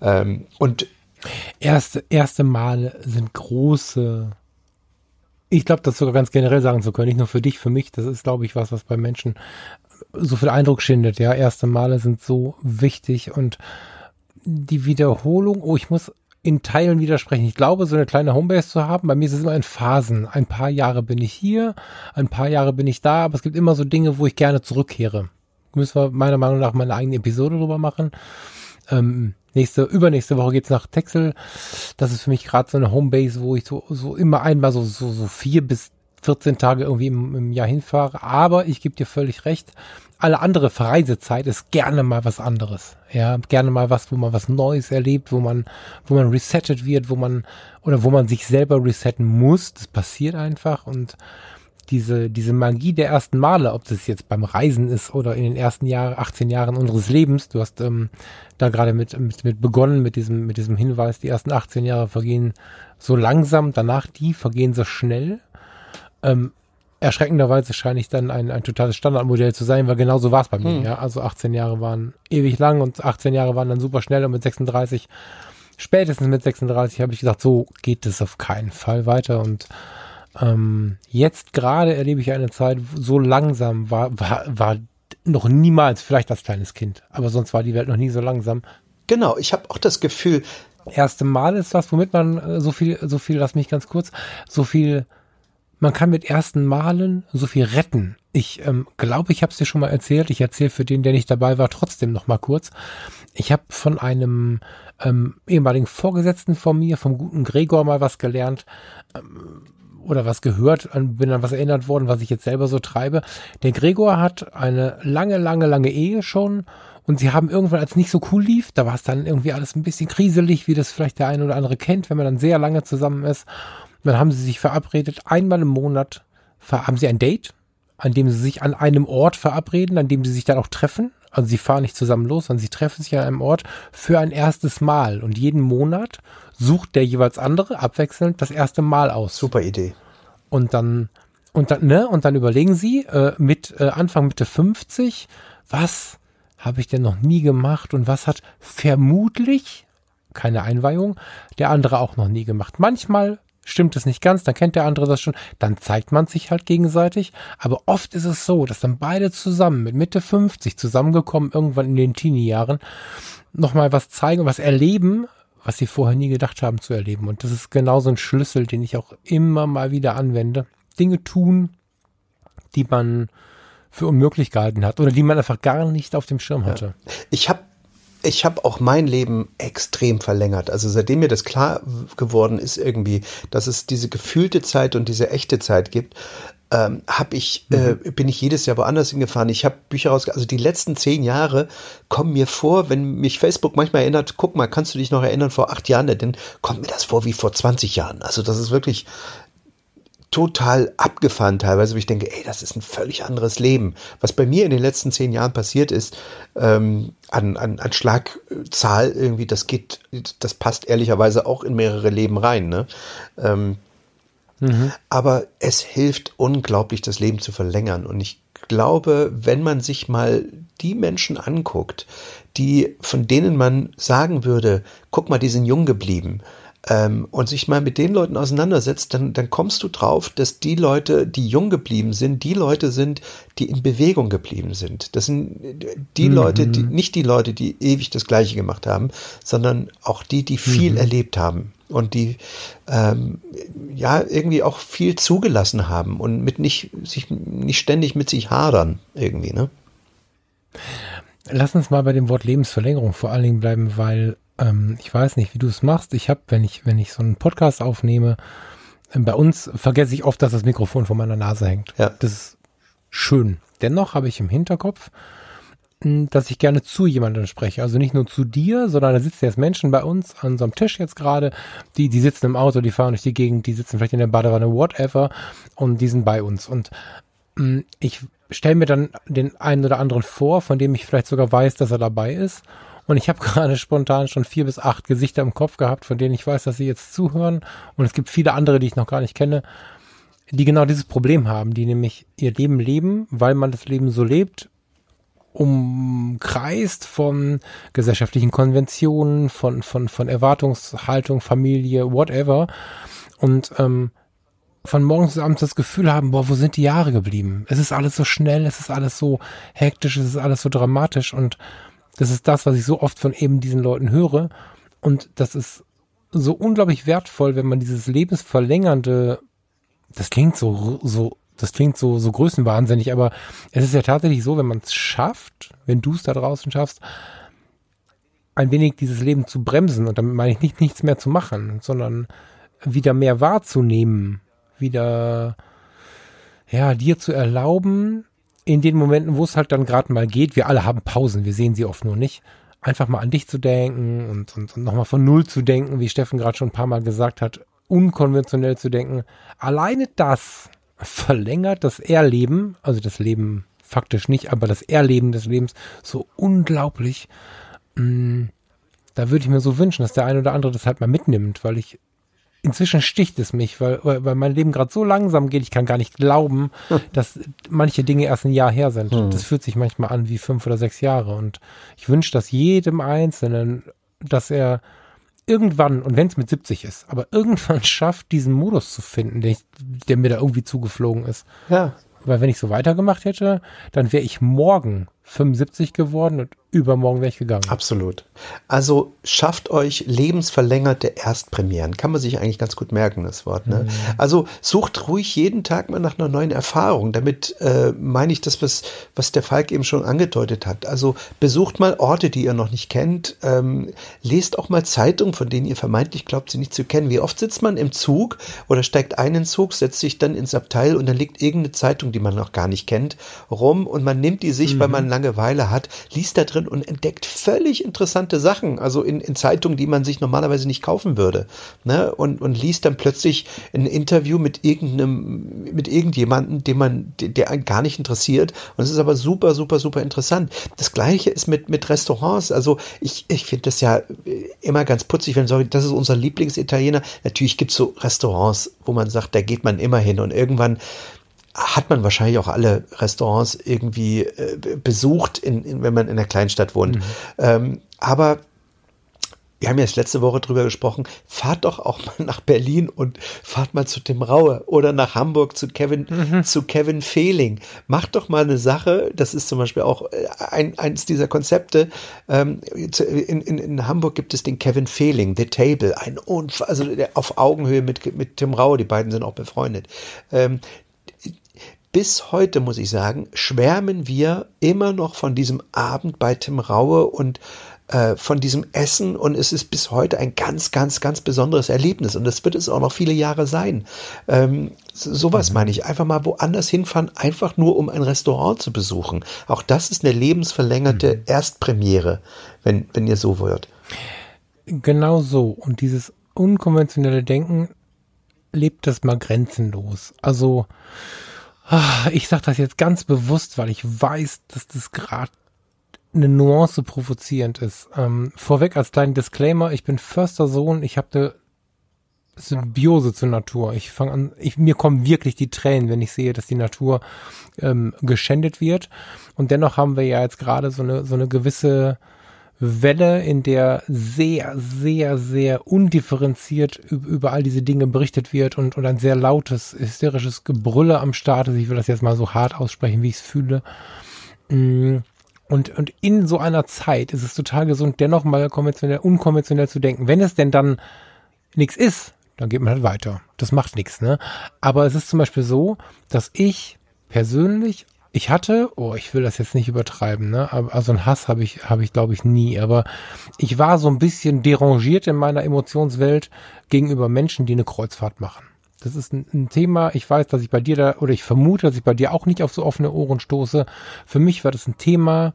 Speaker 2: Ähm, und
Speaker 4: Erste, erste Male sind große. Ich glaube, das sogar ganz generell sagen zu können, nicht nur für dich, für mich. Das ist, glaube ich, was, was bei Menschen so viel Eindruck schindet. Ja, erste Male sind so wichtig und die Wiederholung. Oh, ich muss in Teilen widersprechen. Ich glaube, so eine kleine Homebase zu haben, bei mir ist es immer in Phasen. Ein paar Jahre bin ich hier, ein paar Jahre bin ich da, aber es gibt immer so Dinge, wo ich gerne zurückkehre. Müssen wir meiner Meinung nach mal eine eigene Episode drüber machen. Ähm, Nächste, übernächste Woche geht's nach Texel. Das ist für mich gerade so eine Homebase, wo ich so, so immer einmal so, so, so vier bis 14 Tage irgendwie im, im Jahr hinfahre. Aber ich gebe dir völlig recht. Alle andere Verreisezeit ist gerne mal was anderes. Ja, gerne mal was, wo man was Neues erlebt, wo man, wo man resettet wird, wo man, oder wo man sich selber resetten muss. Das passiert einfach und diese, diese Magie der ersten Male, ob das jetzt beim Reisen ist oder in den ersten Jahren, 18 Jahren unseres Lebens, du hast ähm, da gerade mit, mit, mit begonnen, mit diesem, mit diesem Hinweis, die ersten 18 Jahre vergehen so langsam, danach die vergehen so schnell. Ähm, erschreckenderweise scheine ich dann ein, ein totales Standardmodell zu sein, weil genau so war es bei mir. Hm. Ja? Also 18 Jahre waren ewig lang und 18 Jahre waren dann super schnell und mit 36, spätestens mit 36 habe ich gesagt, so geht es auf keinen Fall weiter und ähm, jetzt gerade erlebe ich eine Zeit, so langsam war, war, war noch niemals, vielleicht als kleines Kind, aber sonst war die Welt noch nie so langsam.
Speaker 2: Genau, ich habe auch das Gefühl.
Speaker 4: Erste Mal ist das, womit man äh, so viel, so viel, lass mich ganz kurz, so viel, man kann mit ersten Malen so viel retten. Ich ähm, glaube, ich habe es dir schon mal erzählt. Ich erzähle für den, der nicht dabei war, trotzdem noch mal kurz. Ich habe von einem ähm, ehemaligen Vorgesetzten von mir, vom guten Gregor, mal was gelernt. Ähm, oder was gehört, bin an was erinnert worden, was ich jetzt selber so treibe. Der Gregor hat eine lange, lange, lange Ehe schon und sie haben irgendwann, als nicht so cool lief, da war es dann irgendwie alles ein bisschen kriselig, wie das vielleicht der eine oder andere kennt, wenn man dann sehr lange zusammen ist. Dann haben sie sich verabredet, einmal im Monat haben sie ein Date, an dem sie sich an einem Ort verabreden, an dem sie sich dann auch treffen. Also sie fahren nicht zusammen los, sondern sie treffen sich an einem Ort für ein erstes Mal. Und jeden Monat sucht der jeweils andere abwechselnd das erste Mal aus.
Speaker 2: Super Idee.
Speaker 4: Und dann, und dann, ne, und dann überlegen sie äh, mit äh, Anfang Mitte 50, was habe ich denn noch nie gemacht und was hat vermutlich, keine Einweihung, der andere auch noch nie gemacht. Manchmal stimmt es nicht ganz, dann kennt der andere das schon, dann zeigt man sich halt gegenseitig. Aber oft ist es so, dass dann beide zusammen mit Mitte 50 zusammengekommen, irgendwann in den Teenie-Jahren, nochmal was zeigen, was erleben, was sie vorher nie gedacht haben zu erleben. Und das ist genau so ein Schlüssel, den ich auch immer mal wieder anwende. Dinge tun, die man für unmöglich gehalten hat oder die man einfach gar nicht auf dem Schirm hatte.
Speaker 2: Ja. Ich habe ich habe auch mein Leben extrem verlängert. Also seitdem mir das klar geworden ist irgendwie, dass es diese gefühlte Zeit und diese echte Zeit gibt, ähm, habe ich äh, mhm. bin ich jedes Jahr woanders hingefahren. Ich habe Bücher raus, also die letzten zehn Jahre kommen mir vor, wenn mich Facebook manchmal erinnert, guck mal, kannst du dich noch erinnern vor acht Jahren, denn kommt mir das vor wie vor 20 Jahren. Also das ist wirklich total abgefahren teilweise, wo ich denke, ey, das ist ein völlig anderes Leben. Was bei mir in den letzten zehn Jahren passiert ist, ähm, an, an, an Schlagzahl irgendwie, das geht, das passt ehrlicherweise auch in mehrere Leben rein. Ne? Ähm, mhm. Aber es hilft unglaublich, das Leben zu verlängern. Und ich glaube, wenn man sich mal die Menschen anguckt, die, von denen man sagen würde, guck mal, die sind jung geblieben, ähm, und sich mal mit den Leuten auseinandersetzt, dann, dann kommst du drauf, dass die Leute, die jung geblieben sind, die Leute sind, die in Bewegung geblieben sind. Das sind die mhm. Leute, die, nicht die Leute, die ewig das Gleiche gemacht haben, sondern auch die, die viel mhm. erlebt haben und die ähm, ja irgendwie auch viel zugelassen haben und mit nicht sich nicht ständig mit sich hadern irgendwie ne
Speaker 4: Lass uns mal bei dem Wort Lebensverlängerung vor allen Dingen bleiben, weil ähm, ich weiß nicht, wie du es machst. Ich habe, wenn ich, wenn ich so einen Podcast aufnehme, äh, bei uns vergesse ich oft, dass das Mikrofon vor meiner Nase hängt. Ja. Das ist schön. Dennoch habe ich im Hinterkopf, hm, dass ich gerne zu jemandem spreche. Also nicht nur zu dir, sondern da sitzen jetzt Menschen bei uns an so einem Tisch jetzt gerade, die, die sitzen im Auto, die fahren durch die Gegend, die sitzen vielleicht in der Badewanne, whatever, und die sind bei uns. Und hm, ich stelle mir dann den einen oder anderen vor, von dem ich vielleicht sogar weiß, dass er dabei ist. Und ich habe [LAUGHS] gerade spontan schon vier bis acht Gesichter im Kopf gehabt, von denen ich weiß, dass sie jetzt zuhören. Und es gibt viele andere, die ich noch gar nicht kenne, die genau dieses Problem haben, die nämlich ihr Leben leben, weil man das Leben so lebt, umkreist von gesellschaftlichen Konventionen, von, von, von Erwartungshaltung, Familie, whatever. Und ähm, von morgens bis abends das Gefühl haben, boah, wo sind die Jahre geblieben? Es ist alles so schnell, es ist alles so hektisch, es ist alles so dramatisch und das ist das, was ich so oft von eben diesen Leuten höre. Und das ist so unglaublich wertvoll, wenn man dieses lebensverlängernde, das klingt so, so, das klingt so, so größenwahnsinnig, aber es ist ja tatsächlich so, wenn man es schafft, wenn du es da draußen schaffst, ein wenig dieses Leben zu bremsen. Und damit meine ich nicht nichts mehr zu machen, sondern wieder mehr wahrzunehmen, wieder, ja, dir zu erlauben, in den Momenten, wo es halt dann gerade mal geht, wir alle haben Pausen, wir sehen sie oft nur nicht, einfach mal an dich zu denken und, und, und nochmal von Null zu denken, wie Steffen gerade schon ein paar Mal gesagt hat, unkonventionell zu denken. Alleine das verlängert das Erleben, also das Leben faktisch nicht, aber das Erleben des Lebens so unglaublich. Mm, da würde ich mir so wünschen, dass der eine oder andere das halt mal mitnimmt, weil ich inzwischen sticht es mich, weil, weil mein Leben gerade so langsam geht, ich kann gar nicht glauben, hm. dass manche Dinge erst ein Jahr her sind. Hm. Das fühlt sich manchmal an wie fünf oder sechs Jahre. Und ich wünsche das jedem Einzelnen, dass er irgendwann, und wenn es mit 70 ist, aber irgendwann [LAUGHS] schafft, diesen Modus zu finden, der, ich, der mir da irgendwie zugeflogen ist. Ja. Weil wenn ich so weitergemacht hätte, dann wäre ich morgen 75 geworden und übermorgen wäre ich gegangen.
Speaker 2: Absolut. Also schafft euch lebensverlängerte Erstpremieren. Kann man sich eigentlich ganz gut merken, das Wort. Ne? Mhm. Also sucht ruhig jeden Tag mal nach einer neuen Erfahrung. Damit äh, meine ich das, was, was der Falk eben schon angedeutet hat. Also besucht mal Orte, die ihr noch nicht kennt. Ähm, lest auch mal Zeitungen, von denen ihr vermeintlich glaubt, sie nicht zu kennen. Wie oft sitzt man im Zug oder steigt einen Zug, setzt sich dann ins Abteil und dann liegt irgendeine Zeitung, die man noch gar nicht kennt, rum und man nimmt die sich, mhm. weil man Langeweile hat, liest da drin und entdeckt völlig interessante Sachen, also in, in Zeitungen, die man sich normalerweise nicht kaufen würde. Ne? Und, und liest dann plötzlich ein Interview mit irgendeinem, mit irgendjemandem, den man, der einen gar nicht interessiert. Und es ist aber super, super, super interessant. Das gleiche ist mit, mit Restaurants. Also ich, ich finde das ja immer ganz putzig, wenn so, das ist unser Lieblingsitaliener. Natürlich gibt es so Restaurants, wo man sagt, da geht man immer hin und irgendwann hat man wahrscheinlich auch alle Restaurants irgendwie äh, besucht, in, in, wenn man in einer Kleinstadt wohnt. Mhm. Ähm, aber wir haben jetzt letzte Woche drüber gesprochen, fahrt doch auch mal nach Berlin und fahrt mal zu Tim Raue oder nach Hamburg zu Kevin, mhm. zu Kevin Fehling. Macht doch mal eine Sache, das ist zum Beispiel auch äh, ein, eins dieser Konzepte. Ähm, in, in, in Hamburg gibt es den Kevin Fehling, The Table, ein Unfall, also auf Augenhöhe mit, mit Tim Raue, die beiden sind auch befreundet. Ähm, bis heute, muss ich sagen, schwärmen wir immer noch von diesem Abend bei Tim Raue und äh, von diesem Essen und es ist bis heute ein ganz, ganz, ganz besonderes Erlebnis und das wird es auch noch viele Jahre sein. Ähm, sowas mhm. meine ich. Einfach mal woanders hinfahren, einfach nur um ein Restaurant zu besuchen. Auch das ist eine lebensverlängerte mhm. Erstpremiere, wenn, wenn ihr so wollt.
Speaker 4: Genau so. Und dieses unkonventionelle Denken erlebt das mal grenzenlos. Also, ich sage das jetzt ganz bewusst, weil ich weiß, dass das gerade eine Nuance provozierend ist. Ähm, vorweg als kleinen Disclaimer, ich bin Förster Sohn, ich habe eine Symbiose zur Natur. Ich fange an, ich, mir kommen wirklich die Tränen, wenn ich sehe, dass die Natur ähm, geschändet wird. Und dennoch haben wir ja jetzt gerade so eine, so eine gewisse Welle, in der sehr, sehr, sehr undifferenziert über all diese Dinge berichtet wird und, und ein sehr lautes, hysterisches Gebrülle am Start ist. Ich will das jetzt mal so hart aussprechen, wie ich es fühle. Mm, und, und in so einer Zeit ist es total gesund, dennoch mal konventionell, unkonventionell zu denken. Wenn es denn dann nichts ist, dann geht man halt weiter. Das macht nichts, ne? Aber es ist zum Beispiel so, dass ich persönlich, ich hatte, oh, ich will das jetzt nicht übertreiben, ne? Aber also einen Hass habe ich, habe ich, glaube ich, nie. Aber ich war so ein bisschen derangiert in meiner Emotionswelt gegenüber Menschen, die eine Kreuzfahrt machen. Das ist ein, ein, Thema. Ich weiß, dass ich bei dir da, oder ich vermute, dass ich bei dir auch nicht auf so offene Ohren stoße. Für mich war das ein Thema,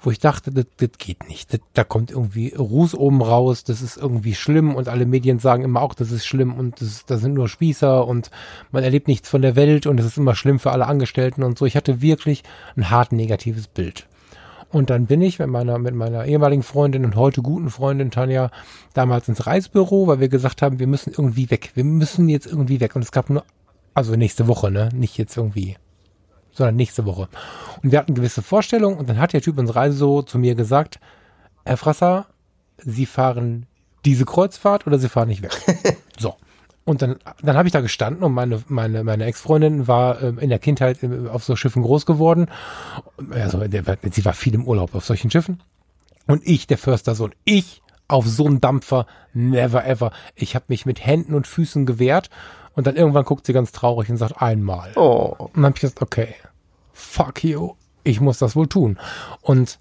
Speaker 4: wo ich dachte, das, das geht nicht. Das, da kommt irgendwie Ruß oben raus, das ist irgendwie schlimm und alle Medien sagen immer auch, das ist schlimm und das, das sind nur Spießer und man erlebt nichts von der Welt und es ist immer schlimm für alle Angestellten und so. Ich hatte wirklich ein hart negatives Bild. Und dann bin ich mit meiner, mit meiner ehemaligen Freundin und heute guten Freundin Tanja damals ins Reisebüro, weil wir gesagt haben, wir müssen irgendwie weg. Wir müssen jetzt irgendwie weg. Und es gab nur, also nächste Woche, ne? Nicht jetzt irgendwie sondern nächste Woche. Und wir hatten gewisse Vorstellungen und dann hat der Typ uns Reise so zu mir gesagt, Herr Frasser, Sie fahren diese Kreuzfahrt oder Sie fahren nicht weg. [LAUGHS] so. Und dann, dann habe ich da gestanden und meine, meine, meine Ex-Freundin war ähm, in der Kindheit äh, auf so Schiffen groß geworden. Also sie war viel im Urlaub auf solchen Schiffen. Und ich, der Förstersohn, ich auf so einem Dampfer, never ever. Ich habe mich mit Händen und Füßen gewehrt und dann irgendwann guckt sie ganz traurig und sagt einmal. Oh. Und dann habe ich gesagt, okay, fuck you, ich muss das wohl tun. Und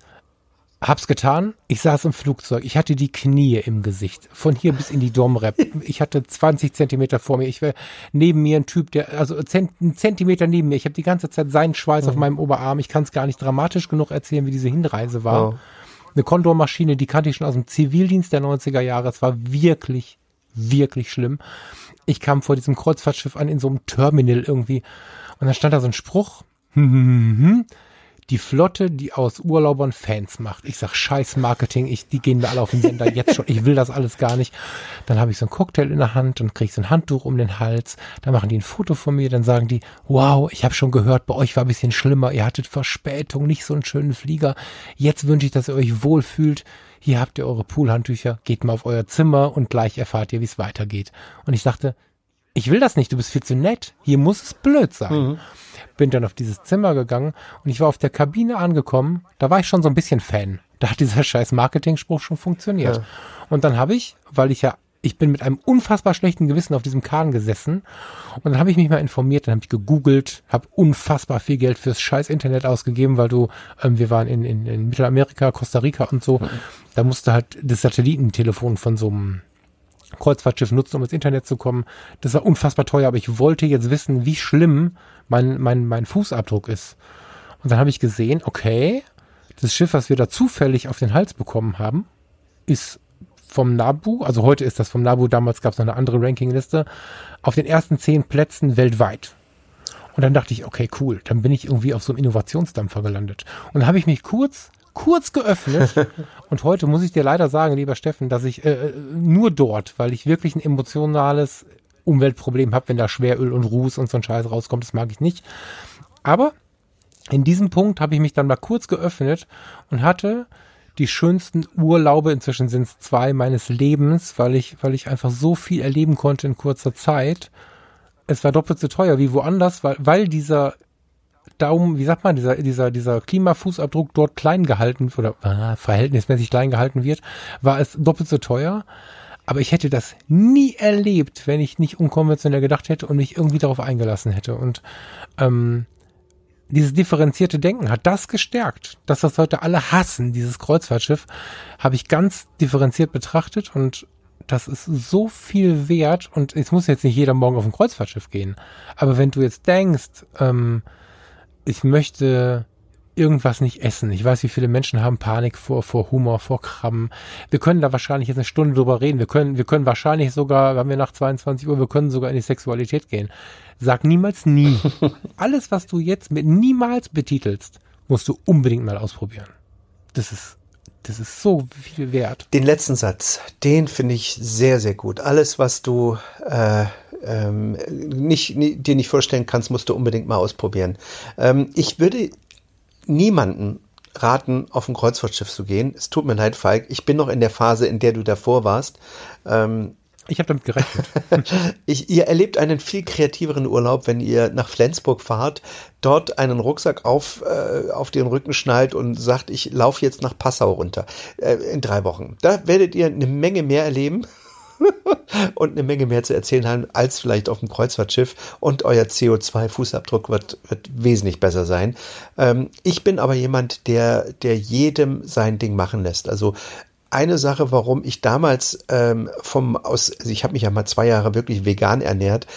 Speaker 4: hab's getan. Ich saß im Flugzeug. Ich hatte die Knie im Gesicht. Von hier bis in die Domrep. [LAUGHS] Ich hatte 20 Zentimeter vor mir. Ich wäre neben mir ein Typ, der, also ein Zentimeter neben mir. Ich habe die ganze Zeit seinen Schweiß mhm. auf meinem Oberarm. Ich kann es gar nicht dramatisch genug erzählen, wie diese Hinreise war. Oh. Eine Condor-Maschine, die kannte ich schon aus dem Zivildienst der 90er Jahre. Es war wirklich, wirklich schlimm ich kam vor diesem Kreuzfahrtschiff an in so einem Terminal irgendwie. Und dann stand da so ein Spruch. Die Flotte, die aus Urlaubern Fans macht. Ich sag, scheiß Marketing, ich, die gehen mir alle auf den Sender jetzt schon. Ich will das alles gar nicht. Dann habe ich so ein Cocktail in der Hand, dann krieg ich so ein Handtuch um den Hals. Dann machen die ein Foto von mir, dann sagen die, wow, ich habe schon gehört, bei euch war ein bisschen schlimmer. Ihr hattet Verspätung, nicht so einen schönen Flieger. Jetzt wünsche ich, dass ihr euch wohlfühlt hier habt ihr eure Poolhandtücher, geht mal auf euer Zimmer und gleich erfahrt ihr, wie es weitergeht. Und ich dachte, ich will das nicht, du bist viel zu nett, hier muss es blöd sein. Mhm. Bin dann auf dieses Zimmer gegangen und ich war auf der Kabine angekommen, da war ich schon so ein bisschen Fan. Da hat dieser scheiß Marketing-Spruch schon funktioniert. Ja. Und dann habe ich, weil ich ja ich bin mit einem unfassbar schlechten Gewissen auf diesem Kahn gesessen und dann habe ich mich mal informiert, dann habe ich gegoogelt, habe unfassbar viel Geld fürs scheiß Internet ausgegeben, weil du, ähm, wir waren in, in, in Mittelamerika, Costa Rica und so, da musste halt das Satellitentelefon von so einem Kreuzfahrtschiff nutzen, um ins Internet zu kommen. Das war unfassbar teuer, aber ich wollte jetzt wissen, wie schlimm mein, mein, mein Fußabdruck ist. Und dann habe ich gesehen, okay, das Schiff, was wir da zufällig auf den Hals bekommen haben, ist vom NABU, also heute ist das vom NABU, damals gab es noch eine andere Rankingliste, auf den ersten zehn Plätzen weltweit. Und dann dachte ich, okay, cool, dann bin ich irgendwie auf so einem Innovationsdampfer gelandet. Und dann habe ich mich kurz, kurz geöffnet. [LAUGHS] und heute muss ich dir leider sagen, lieber Steffen, dass ich äh, nur dort, weil ich wirklich ein emotionales Umweltproblem habe, wenn da Schweröl und Ruß und so ein Scheiß rauskommt, das mag ich nicht. Aber in diesem Punkt habe ich mich dann mal kurz geöffnet und hatte die schönsten Urlaube, inzwischen sind es zwei meines Lebens, weil ich, weil ich einfach so viel erleben konnte in kurzer Zeit. Es war doppelt so teuer wie woanders, weil, weil dieser Daumen, wie sagt man, dieser, dieser, dieser Klimafußabdruck dort klein gehalten oder äh, verhältnismäßig klein gehalten wird, war es doppelt so teuer. Aber ich hätte das nie erlebt, wenn ich nicht unkonventionell gedacht hätte und mich irgendwie darauf eingelassen hätte. Und ähm, dieses differenzierte Denken hat das gestärkt. Dass das heute alle hassen, dieses Kreuzfahrtschiff, habe ich ganz differenziert betrachtet und das ist so viel wert und es muss jetzt nicht jeder morgen auf ein Kreuzfahrtschiff gehen. Aber wenn du jetzt denkst, ähm, ich möchte irgendwas nicht essen. Ich weiß, wie viele Menschen haben Panik vor, vor Humor, vor Krabben. Wir können da wahrscheinlich jetzt eine Stunde drüber reden. Wir können, wir können wahrscheinlich sogar, wenn wir nach 22 Uhr, wir können sogar in die Sexualität gehen. Sag niemals nie. [LAUGHS] Alles, was du jetzt mit niemals betitelst, musst du unbedingt mal ausprobieren. Das ist, das ist so viel wert.
Speaker 2: Den letzten Satz, den finde ich sehr, sehr gut. Alles, was du äh, ähm, nicht, nie, dir nicht vorstellen kannst, musst du unbedingt mal ausprobieren. Ähm, ich würde niemanden raten, auf ein Kreuzfahrtschiff zu gehen. Es tut mir leid, Falk. Ich bin noch in der Phase, in der du davor warst. Ähm,
Speaker 4: ich habe damit gerechnet. [LAUGHS]
Speaker 2: ich, ihr erlebt einen viel kreativeren Urlaub, wenn ihr nach Flensburg fahrt, dort einen Rucksack auf, äh, auf den Rücken schnallt und sagt, ich laufe jetzt nach Passau runter äh, in drei Wochen. Da werdet ihr eine Menge mehr erleben. [LAUGHS] und eine Menge mehr zu erzählen haben als vielleicht auf dem Kreuzfahrtschiff und euer CO2-Fußabdruck wird, wird wesentlich besser sein. Ähm, ich bin aber jemand, der, der jedem sein Ding machen lässt. Also eine Sache, warum ich damals ähm, vom aus, also ich habe mich ja mal zwei Jahre wirklich vegan ernährt,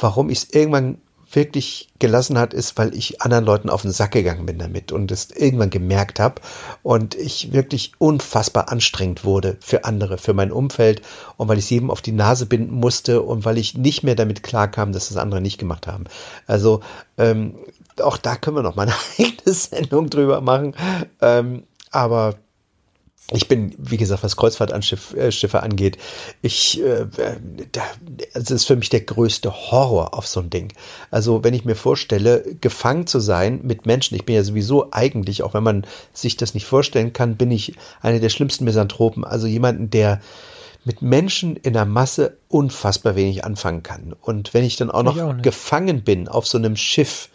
Speaker 2: warum ich es irgendwann wirklich gelassen hat, ist, weil ich anderen Leuten auf den Sack gegangen bin damit und es irgendwann gemerkt habe und ich wirklich unfassbar anstrengend wurde für andere, für mein Umfeld und weil ich es jedem auf die Nase binden musste und weil ich nicht mehr damit klarkam, dass das andere nicht gemacht haben. Also ähm, auch da können wir noch mal eine [LAUGHS] eigene Sendung drüber machen. Ähm, aber ich bin, wie gesagt, was Kreuzfahrtschiffe äh, angeht, ich, äh, da, also das ist für mich der größte Horror auf so ein Ding. Also wenn ich mir vorstelle, gefangen zu sein mit Menschen, ich bin ja sowieso eigentlich, auch wenn man sich das nicht vorstellen kann, bin ich einer der schlimmsten Misanthropen. Also jemanden, der mit Menschen in der Masse unfassbar wenig anfangen kann. Und wenn ich dann auch noch auch gefangen bin auf so einem Schiff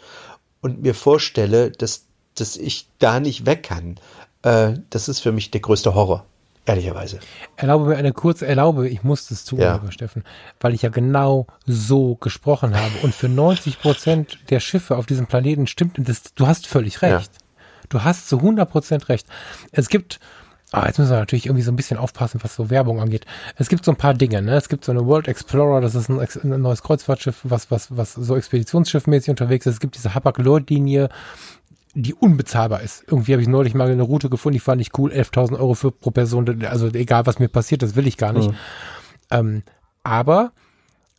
Speaker 2: und mir vorstelle, dass, dass ich da nicht weg kann, äh, das ist für mich der größte Horror. Ehrlicherweise.
Speaker 4: Erlaube mir eine kurze, erlaube, ich muss das tun, ja. Steffen, weil ich ja genau so gesprochen habe. Und für 90 Prozent der Schiffe auf diesem Planeten stimmt das, du hast völlig recht. Ja. Du hast zu 100 Prozent recht. Es gibt, Ah, jetzt müssen wir natürlich irgendwie so ein bisschen aufpassen, was so Werbung angeht. Es gibt so ein paar Dinge, ne? Es gibt so eine World Explorer, das ist ein, ein neues Kreuzfahrtschiff, was, was, was so expeditionsschiffmäßig unterwegs ist. Es gibt diese Hapag-Lloyd-Linie, die unbezahlbar ist. Irgendwie habe ich neulich mal eine Route gefunden, die fand ich cool, 11.000 Euro für pro Person, also egal was mir passiert, das will ich gar nicht. Mhm. Ähm, aber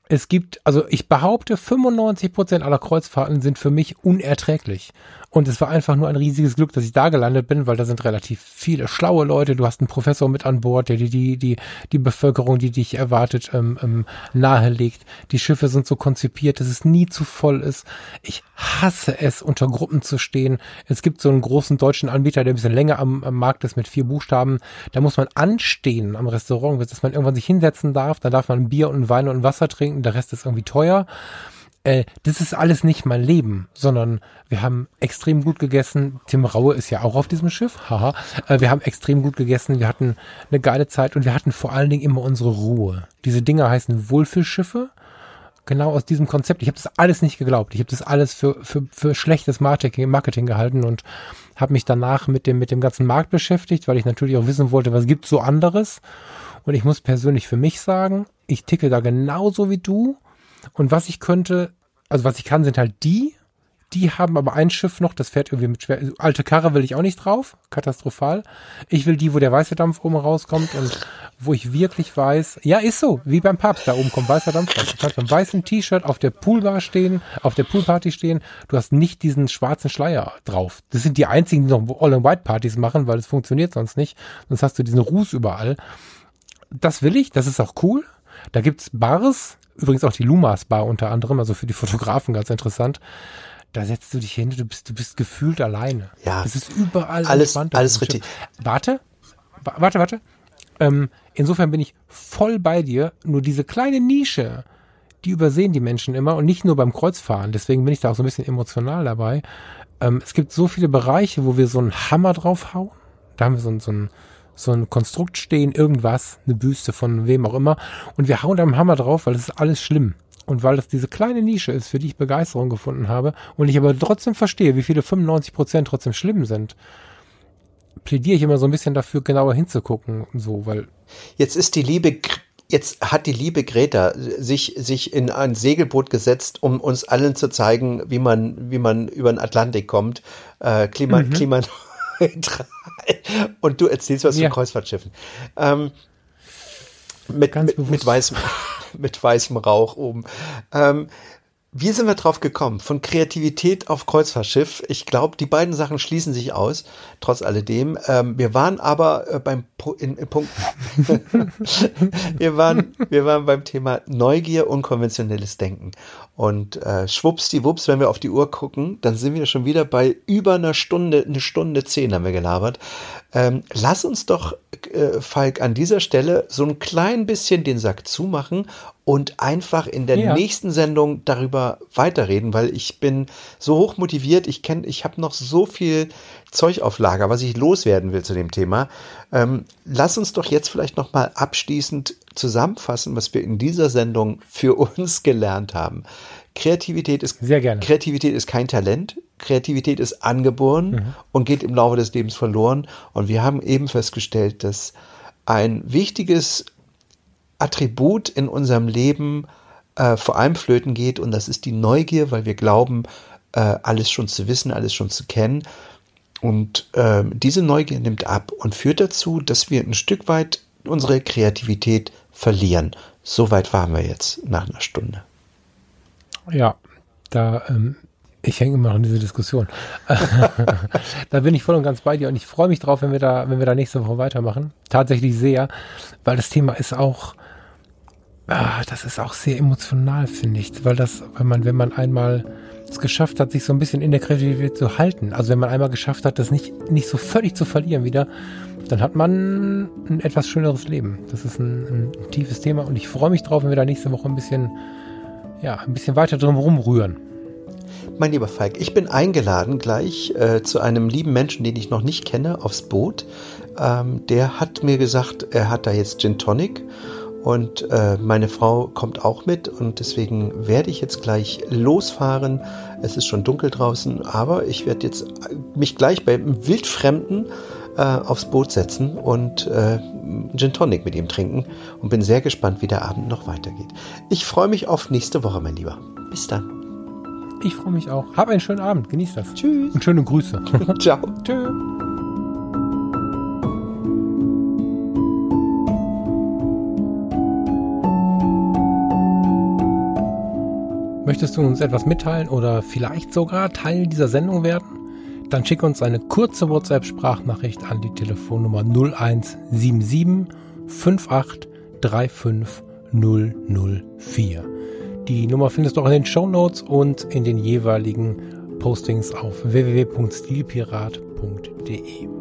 Speaker 4: es gibt, also ich behaupte, 95 Prozent aller Kreuzfahrten sind für mich unerträglich. Und es war einfach nur ein riesiges Glück, dass ich da gelandet bin, weil da sind relativ viele schlaue Leute. Du hast einen Professor mit an Bord, der die, die, die, die Bevölkerung, die dich erwartet, ähm, ähm, nahelegt. Die Schiffe sind so konzipiert, dass es nie zu voll ist. Ich hasse es, unter Gruppen zu stehen. Es gibt so einen großen deutschen Anbieter, der ein bisschen länger am, am Markt ist mit vier Buchstaben. Da muss man anstehen am Restaurant, dass man irgendwann sich hinsetzen darf. Da darf man Bier und Wein und Wasser trinken. Der Rest ist irgendwie teuer äh, das ist alles nicht mein Leben, sondern wir haben extrem gut gegessen. Tim Raue ist ja auch auf diesem Schiff, haha. Äh, wir haben extrem gut gegessen, wir hatten eine geile Zeit und wir hatten vor allen Dingen immer unsere Ruhe. Diese Dinger heißen Wohlfühlschiffe. Genau aus diesem Konzept. Ich habe das alles nicht geglaubt. Ich habe das alles für, für, für schlechtes Marketing, Marketing gehalten und habe mich danach mit dem, mit dem ganzen Markt beschäftigt, weil ich natürlich auch wissen wollte, was gibt's so anderes. Und ich muss persönlich für mich sagen, ich ticke da genauso wie du und was ich könnte, also was ich kann, sind halt die, die haben aber ein Schiff noch, das fährt irgendwie mit schwer. Alte Karre will ich auch nicht drauf, katastrophal. Ich will die, wo der weiße Dampf oben rauskommt und wo ich wirklich weiß, ja, ist so, wie beim Papst, da oben kommt weißer Dampf raus. Du kannst beim weißen T-Shirt auf der Poolbar stehen, auf der Poolparty stehen, du hast nicht diesen schwarzen Schleier drauf. Das sind die einzigen, die noch All-in-White-Partys machen, weil es funktioniert sonst nicht. Sonst hast du diesen Ruß überall. Das will ich, das ist auch cool. Da gibt's Bars, Übrigens auch die Lumas Bar unter anderem, also für die Fotografen ganz interessant. Da setzt du dich hin, du bist, du bist gefühlt alleine.
Speaker 2: Ja.
Speaker 4: Es ist überall
Speaker 2: alles, alles richtig.
Speaker 4: Warte, warte, warte. Ähm, insofern bin ich voll bei dir. Nur diese kleine Nische, die übersehen die Menschen immer und nicht nur beim Kreuzfahren. Deswegen bin ich da auch so ein bisschen emotional dabei. Ähm, es gibt so viele Bereiche, wo wir so einen Hammer draufhauen. Da haben wir so, so ein, so ein Konstrukt stehen, irgendwas, eine Büste von wem auch immer. Und wir hauen da einen Hammer drauf, weil es ist alles schlimm. Und weil das diese kleine Nische ist, für die ich Begeisterung gefunden habe und ich aber trotzdem verstehe, wie viele 95 Prozent trotzdem schlimm sind, plädiere ich immer so ein bisschen dafür, genauer hinzugucken und so, weil.
Speaker 2: Jetzt ist die Liebe jetzt hat die liebe Greta sich, sich in ein Segelboot gesetzt, um uns allen zu zeigen, wie man, wie man über den Atlantik kommt. Äh, Klima, mhm. Klimaneutral. [LAUGHS] Und du erzählst was ja. von Kreuzfahrtschiffen. Ähm, mit, mit, mit, weißem, [LAUGHS] mit weißem Rauch oben. Ähm, wie sind wir drauf gekommen? Von Kreativität auf Kreuzfahrtschiff. Ich glaube, die beiden Sachen schließen sich aus, trotz alledem. Ähm, wir waren aber äh, beim in, in Punkt. [LAUGHS] wir waren, wir waren beim Thema Neugier, unkonventionelles Denken. Und äh, schwuppsdiwupps, wenn wir auf die Uhr gucken, dann sind wir schon wieder bei über einer Stunde, eine Stunde zehn haben wir gelabert. Ähm, lass uns doch, äh, Falk, an dieser Stelle so ein klein bisschen den Sack zumachen und einfach in der ja. nächsten Sendung darüber weiterreden, weil ich bin so hoch motiviert. Ich kenne, ich habe noch so viel Zeug auf Lager, was ich loswerden will zu dem Thema. Ähm, lass uns doch jetzt vielleicht noch mal abschließend zusammenfassen, was wir in dieser Sendung für [LAUGHS] uns gelernt haben. Kreativität ist
Speaker 4: sehr gerne.
Speaker 2: Kreativität ist kein Talent. Kreativität ist angeboren mhm. und geht im Laufe des Lebens verloren. Und wir haben eben festgestellt, dass ein wichtiges Attribut in unserem Leben äh, vor allem flöten geht und das ist die Neugier, weil wir glauben, äh, alles schon zu wissen, alles schon zu kennen. Und äh, diese Neugier nimmt ab und führt dazu, dass wir ein Stück weit unsere Kreativität verlieren. So weit waren wir jetzt nach einer Stunde.
Speaker 4: Ja, da ähm, ich hänge immer noch in dieser Diskussion. [LAUGHS] da bin ich voll und ganz bei dir und ich freue mich drauf, wenn wir da, wenn wir da nächste Woche weitermachen. Tatsächlich sehr, weil das Thema ist auch, ah, das ist auch sehr emotional, finde ich, weil das, weil man, wenn man einmal es geschafft hat, sich so ein bisschen in der Kreativität zu halten, also wenn man einmal geschafft hat, das nicht, nicht so völlig zu verlieren wieder, dann hat man ein etwas schöneres Leben. Das ist ein, ein tiefes Thema und ich freue mich drauf, wenn wir da nächste Woche ein bisschen, ja, ein bisschen weiter drum rumrühren.
Speaker 2: Mein lieber Falk, ich bin eingeladen gleich äh, zu einem lieben Menschen, den ich noch nicht kenne, aufs Boot. Ähm, der hat mir gesagt, er hat da jetzt Gin Tonic und äh, meine Frau kommt auch mit und deswegen werde ich jetzt gleich losfahren. Es ist schon dunkel draußen, aber ich werde jetzt mich gleich beim Wildfremden äh, aufs Boot setzen und äh, Gin Tonic mit ihm trinken und bin sehr gespannt, wie der Abend noch weitergeht. Ich freue mich auf nächste Woche, mein Lieber. Bis dann.
Speaker 4: Ich freue mich auch. Hab einen schönen Abend. Genieß das.
Speaker 2: Tschüss.
Speaker 4: Und schöne Grüße. [LAUGHS]
Speaker 2: Ciao. Tschüss.
Speaker 4: Möchtest du uns etwas mitteilen oder vielleicht sogar Teil dieser Sendung werden? Dann schick uns eine kurze WhatsApp-Sprachnachricht an die Telefonnummer 0177 5835 004. Die Nummer findest du auch in den Show Notes und in den jeweiligen Postings auf www.stilpirat.de.